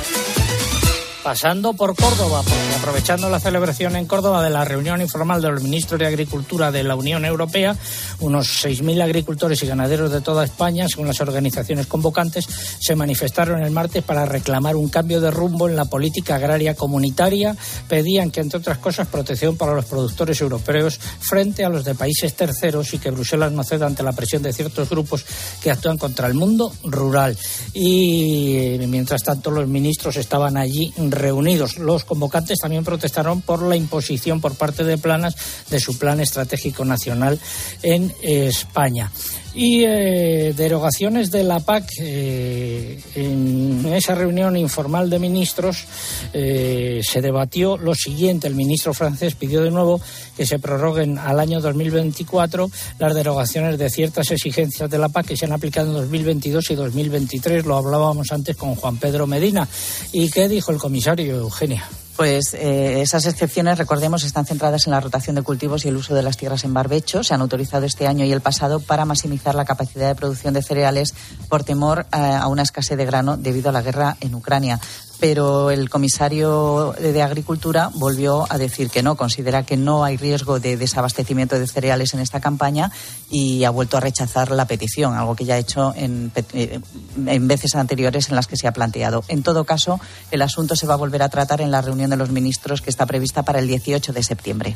Pasando por Córdoba, porque aprovechando la celebración en Córdoba de la reunión informal de los ministros de Agricultura de la Unión Europea, unos 6.000 agricultores y ganaderos de toda España, según las organizaciones convocantes, se manifestaron el martes para reclamar un cambio de rumbo en la política agraria comunitaria. Pedían que, entre otras cosas, protección para los productores europeos frente a los de países terceros y que Bruselas no ceda ante la presión de ciertos grupos que actúan contra el mundo rural. Y mientras tanto, los ministros estaban allí reunidos. Los convocantes también protestaron por la imposición por parte de Planas de su plan estratégico nacional en España. Y eh, derogaciones de la PAC eh, en esa reunión informal de ministros eh, se debatió lo siguiente. El ministro francés pidió de nuevo que se prorroguen al año 2024 las derogaciones de ciertas exigencias de la PAC que se han aplicado en 2022 y 2023. Lo hablábamos antes con Juan Pedro Medina. ¿Y qué dijo el comisario Eugenia? Pues eh, esas excepciones, recordemos, están centradas en la rotación de cultivos y el uso de las tierras en barbecho. Se han autorizado este año y el pasado para maximizar la capacidad de producción de cereales por temor eh, a una escasez de grano debido a la guerra en Ucrania pero el comisario de Agricultura volvió a decir que no, considera que no hay riesgo de desabastecimiento de cereales en esta campaña y ha vuelto a rechazar la petición, algo que ya ha hecho en, eh, en, veces anteriores en las que se ha planteado. En todo caso, el asunto se va a volver a tratar en la reunión de los ministros que está prevista para el 18 de septiembre.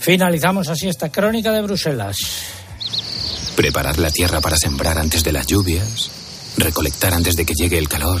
Finalizamos así esta crónica de Bruselas. Preparar la tierra para sembrar antes de las lluvias, recolectar antes de que llegue el calor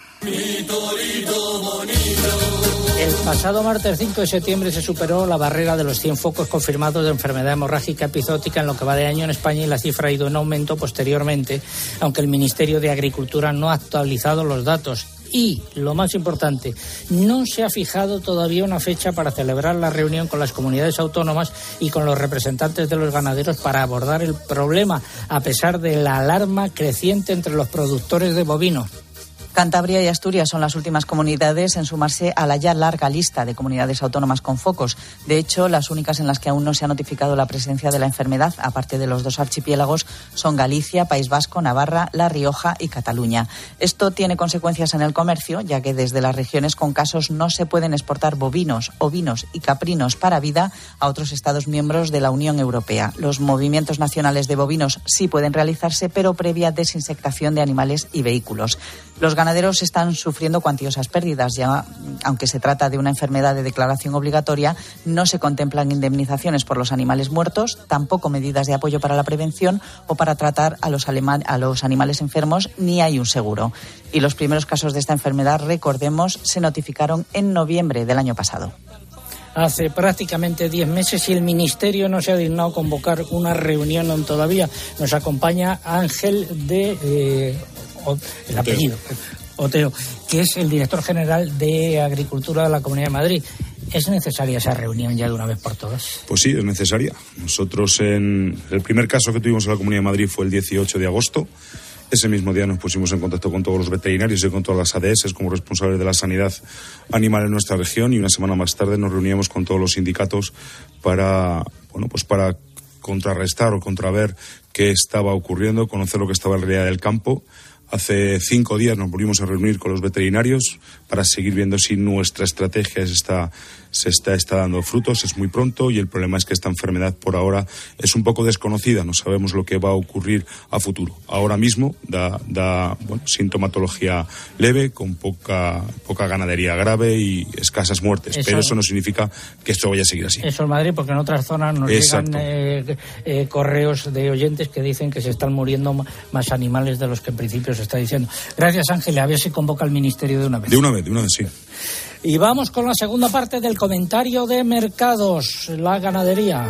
El pasado martes 5 de septiembre se superó la barrera de los 100 focos confirmados de enfermedad hemorrágica epizótica en lo que va de año en España y la cifra ha ido en aumento posteriormente, aunque el Ministerio de Agricultura no ha actualizado los datos. Y, lo más importante, no se ha fijado todavía una fecha para celebrar la reunión con las comunidades autónomas y con los representantes de los ganaderos para abordar el problema, a pesar de la alarma creciente entre los productores de bovinos. Cantabria y Asturias son las últimas comunidades en sumarse a la ya larga lista de comunidades autónomas con focos. De hecho, las únicas en las que aún no se ha notificado la presencia de la enfermedad, aparte de los dos archipiélagos, son Galicia, País Vasco, Navarra, La Rioja y Cataluña. Esto tiene consecuencias en el comercio, ya que desde las regiones con casos no se pueden exportar bovinos, ovinos y caprinos para vida a otros Estados miembros de la Unión Europea. Los movimientos nacionales de bovinos sí pueden realizarse, pero previa desinsectación de animales y vehículos. Los ganaderos están sufriendo cuantiosas pérdidas. Ya, aunque se trata de una enfermedad de declaración obligatoria, no se contemplan indemnizaciones por los animales muertos, tampoco medidas de apoyo para la prevención o para tratar a los, animales enfermos, ni hay un seguro. Y los primeros casos de esta enfermedad, recordemos, se notificaron en noviembre del año pasado hace prácticamente diez meses y el Ministerio no se ha dignado convocar una reunión todavía. Nos acompaña Ángel de eh, el apellido, Oteo, que es el director general de Agricultura de la Comunidad de Madrid. ¿Es necesaria esa reunión ya de una vez por todas? Pues sí, es necesaria. Nosotros en el primer caso que tuvimos en la Comunidad de Madrid fue el 18 de agosto. Ese mismo día nos pusimos en contacto con todos los veterinarios y con todas las ADS como responsables de la sanidad animal en nuestra región y una semana más tarde nos reuníamos con todos los sindicatos para, bueno, pues para contrarrestar o contraver qué estaba ocurriendo, conocer lo que estaba en realidad del campo Hace cinco días nos volvimos a reunir con los veterinarios para seguir viendo si nuestra estrategia está se está, está dando frutos, es muy pronto y el problema es que esta enfermedad por ahora es un poco desconocida, no sabemos lo que va a ocurrir a futuro. Ahora mismo da, da bueno, sintomatología leve, con poca, poca ganadería grave y escasas muertes, pero eso no significa que esto vaya a seguir así. Eso es Madrid, porque en otras zonas nos llegan eh, eh, correos de oyentes que dicen que se están muriendo más animales de los que en principio se está diciendo. Gracias, Ángel. A ver si convoca al Ministerio de una vez. De una vez, de una vez, sí. Y vamos con la segunda parte del comentario de mercados, la ganadería.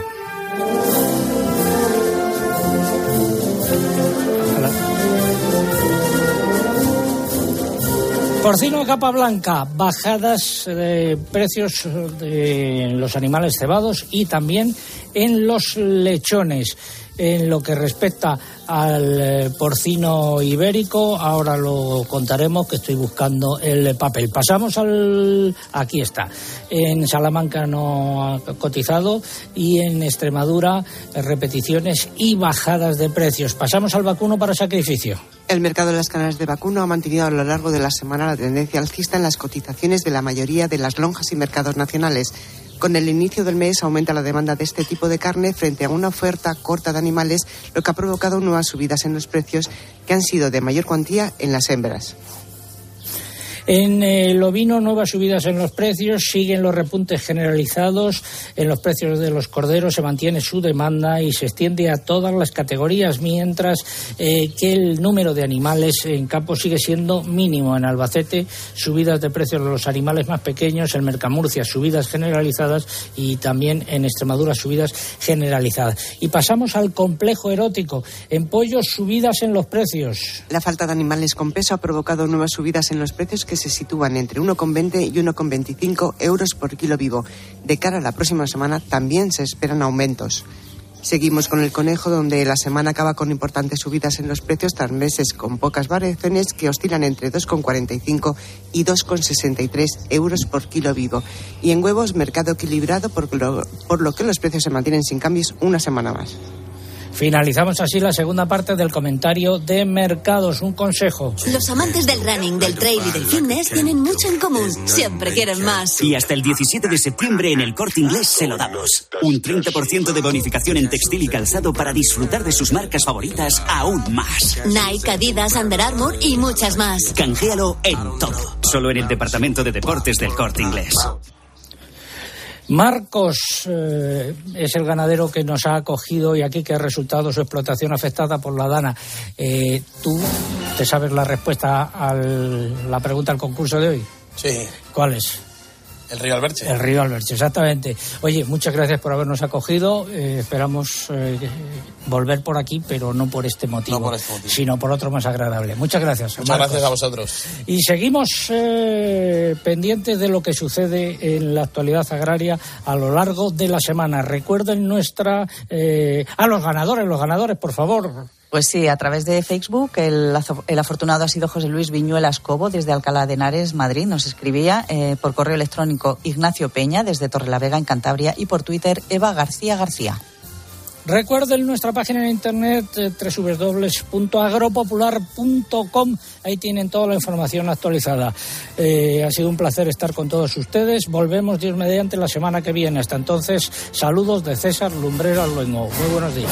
Porcino capa blanca, bajadas de precios de los animales cebados y también en los lechones. En lo que respecta al eh, porcino ibérico, ahora lo contaremos que estoy buscando el papel. Pasamos al... Aquí está. En Salamanca no ha cotizado y en Extremadura eh, repeticiones y bajadas de precios. Pasamos al vacuno para sacrificio. El mercado de las canales de vacuno ha mantenido a lo largo de la semana la tendencia alcista en las cotizaciones de la mayoría de las lonjas y mercados nacionales. Con el inicio del mes aumenta la demanda de este tipo de carne frente a una oferta corta de animales, lo que ha provocado nuevas subidas en los precios que han sido de mayor cuantía en las hembras. En el ovino, nuevas subidas en los precios, siguen los repuntes generalizados. En los precios de los corderos se mantiene su demanda y se extiende a todas las categorías, mientras eh, que el número de animales en campo sigue siendo mínimo. En Albacete, subidas de precios de los animales más pequeños, en Mercamurcia, subidas generalizadas y también en Extremadura, subidas generalizadas. Y pasamos al complejo erótico. En pollos, subidas en los precios. La falta de animales con peso ha provocado nuevas subidas en los precios que se sitúan entre 1,20 y 1,25 euros por kilo vivo. De cara a la próxima semana también se esperan aumentos. Seguimos con el conejo, donde la semana acaba con importantes subidas en los precios tras meses con pocas variaciones que oscilan entre 2,45 y 2,63 euros por kilo vivo. Y en huevos, mercado equilibrado, por lo, por lo que los precios se mantienen sin cambios una semana más. Finalizamos así la segunda parte del comentario de mercados. Un consejo. Los amantes del running, del trail y del fitness tienen mucho en común. Siempre quieren más. Y hasta el 17 de septiembre en el corte inglés se lo damos. Un 30% de bonificación en textil y calzado para disfrutar de sus marcas favoritas aún más. Nike, Adidas, Under Armour y muchas más. Canjealo en todo. Solo en el departamento de deportes del corte inglés. Marcos eh, es el ganadero que nos ha acogido y aquí que ha resultado su explotación afectada por la dana. Eh, ¿Tú te sabes la respuesta a la pregunta al concurso de hoy? Sí. ¿Cuál es? El río Alberche. El río Alberche, exactamente. Oye, muchas gracias por habernos acogido. Eh, esperamos eh, volver por aquí, pero no por este motivo, No por este motivo. sino por otro más agradable. Muchas gracias. Muchas Marcos. gracias a vosotros. Y seguimos eh, pendientes de lo que sucede en la actualidad agraria a lo largo de la semana. Recuerden nuestra. a los ganadores, los ganadores, por favor. Pues sí, a través de Facebook el, el afortunado ha sido José Luis Viñuelas Cobo desde Alcalá de Henares, Madrid. Nos escribía eh, por correo electrónico Ignacio Peña desde Torrelavega en Cantabria y por Twitter Eva García García. Recuerden nuestra página en internet eh, www.agropopular.com. Ahí tienen toda la información actualizada. Eh, ha sido un placer estar con todos ustedes. Volvemos, Dios mediante, la semana que viene. Hasta entonces, saludos de César Lumbrera Luengo. Muy buenos días.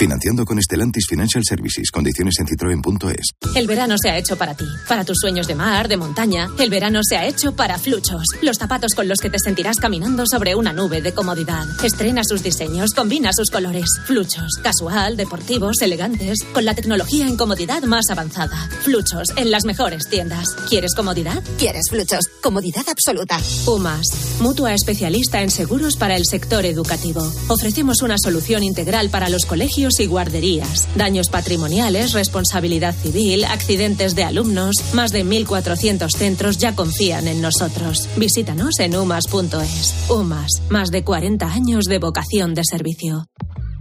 Financiando con Estelantis Financial Services. Condiciones en citroen.es. El verano se ha hecho para ti, para tus sueños de mar, de montaña. El verano se ha hecho para Fluchos, los zapatos con los que te sentirás caminando sobre una nube de comodidad. Estrena sus diseños, combina sus colores. Fluchos, casual, deportivos, elegantes, con la tecnología en comodidad más avanzada. Fluchos, en las mejores tiendas. ¿Quieres comodidad? ¿Quieres Fluchos? Comodidad absoluta. UMAS, mutua especialista en seguros para el sector educativo. Ofrecemos una solución integral para los colegios y guarderías. Daños patrimoniales, responsabilidad civil, accidentes de alumnos. Más de 1.400 centros ya confían en nosotros. Visítanos en umas.es. UMAS, más de 40 años de vocación de servicio.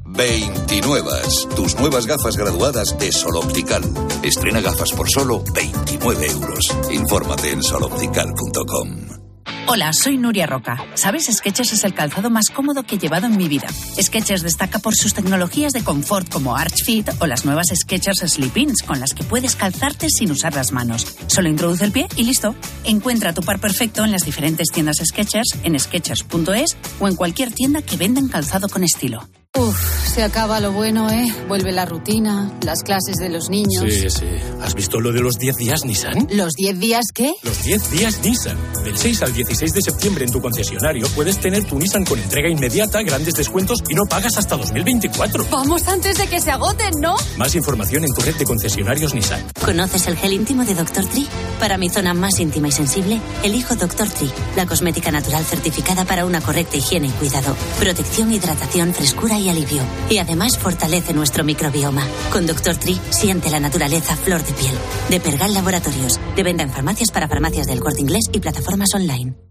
29. Tus nuevas gafas graduadas de Sol Optical. Estrena gafas por solo 29 euros. Infórmate en soloptical.com. Hola, soy Nuria Roca. ¿Sabes? Skechers es el calzado más cómodo que he llevado en mi vida. Skechers destaca por sus tecnologías de confort como Arch Fit o las nuevas Skechers Slip-ins con las que puedes calzarte sin usar las manos. Solo introduce el pie y listo. Encuentra tu par perfecto en las diferentes tiendas Skechers en skechers.es o en cualquier tienda que vendan calzado con estilo. Uf, se acaba lo bueno, ¿eh? Vuelve la rutina, las clases de los niños. Sí, sí. ¿Has visto lo de los 10 días Nissan? ¿Los 10 días qué? Los 10 días Nissan. Del 6 al 16 de septiembre en tu concesionario puedes tener tu Nissan con entrega inmediata, grandes descuentos y no pagas hasta 2024. Vamos antes de que se agoten, ¿no? Más información en tu red de concesionarios Nissan. ¿Conoces el gel íntimo de Dr. Tree? Para mi zona más íntima y sensible, elijo Dr. Tree, la cosmética natural certificada para una correcta higiene y cuidado. Protección, hidratación, frescura y alivio. Y además fortalece nuestro microbioma. Con Dr. Tree siente la naturaleza flor de piel. De Pergal Laboratorios. De venta en farmacias para farmacias del corte inglés y plataformas online.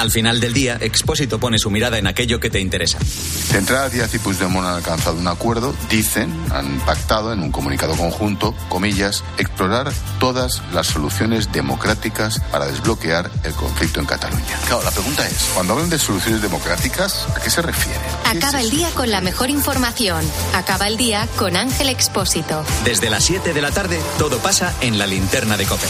Al final del día, Expósito pone su mirada en aquello que te interesa. Central Díaz y Puigdemont han alcanzado un acuerdo, dicen, han pactado en un comunicado conjunto, comillas, explorar todas las soluciones democráticas para desbloquear el conflicto en Cataluña. Claro, la pregunta es, cuando hablan de soluciones democráticas, ¿a qué se refieren? Acaba el día con la mejor información. Acaba el día con Ángel Expósito. Desde las 7 de la tarde, todo pasa en la linterna de Cope.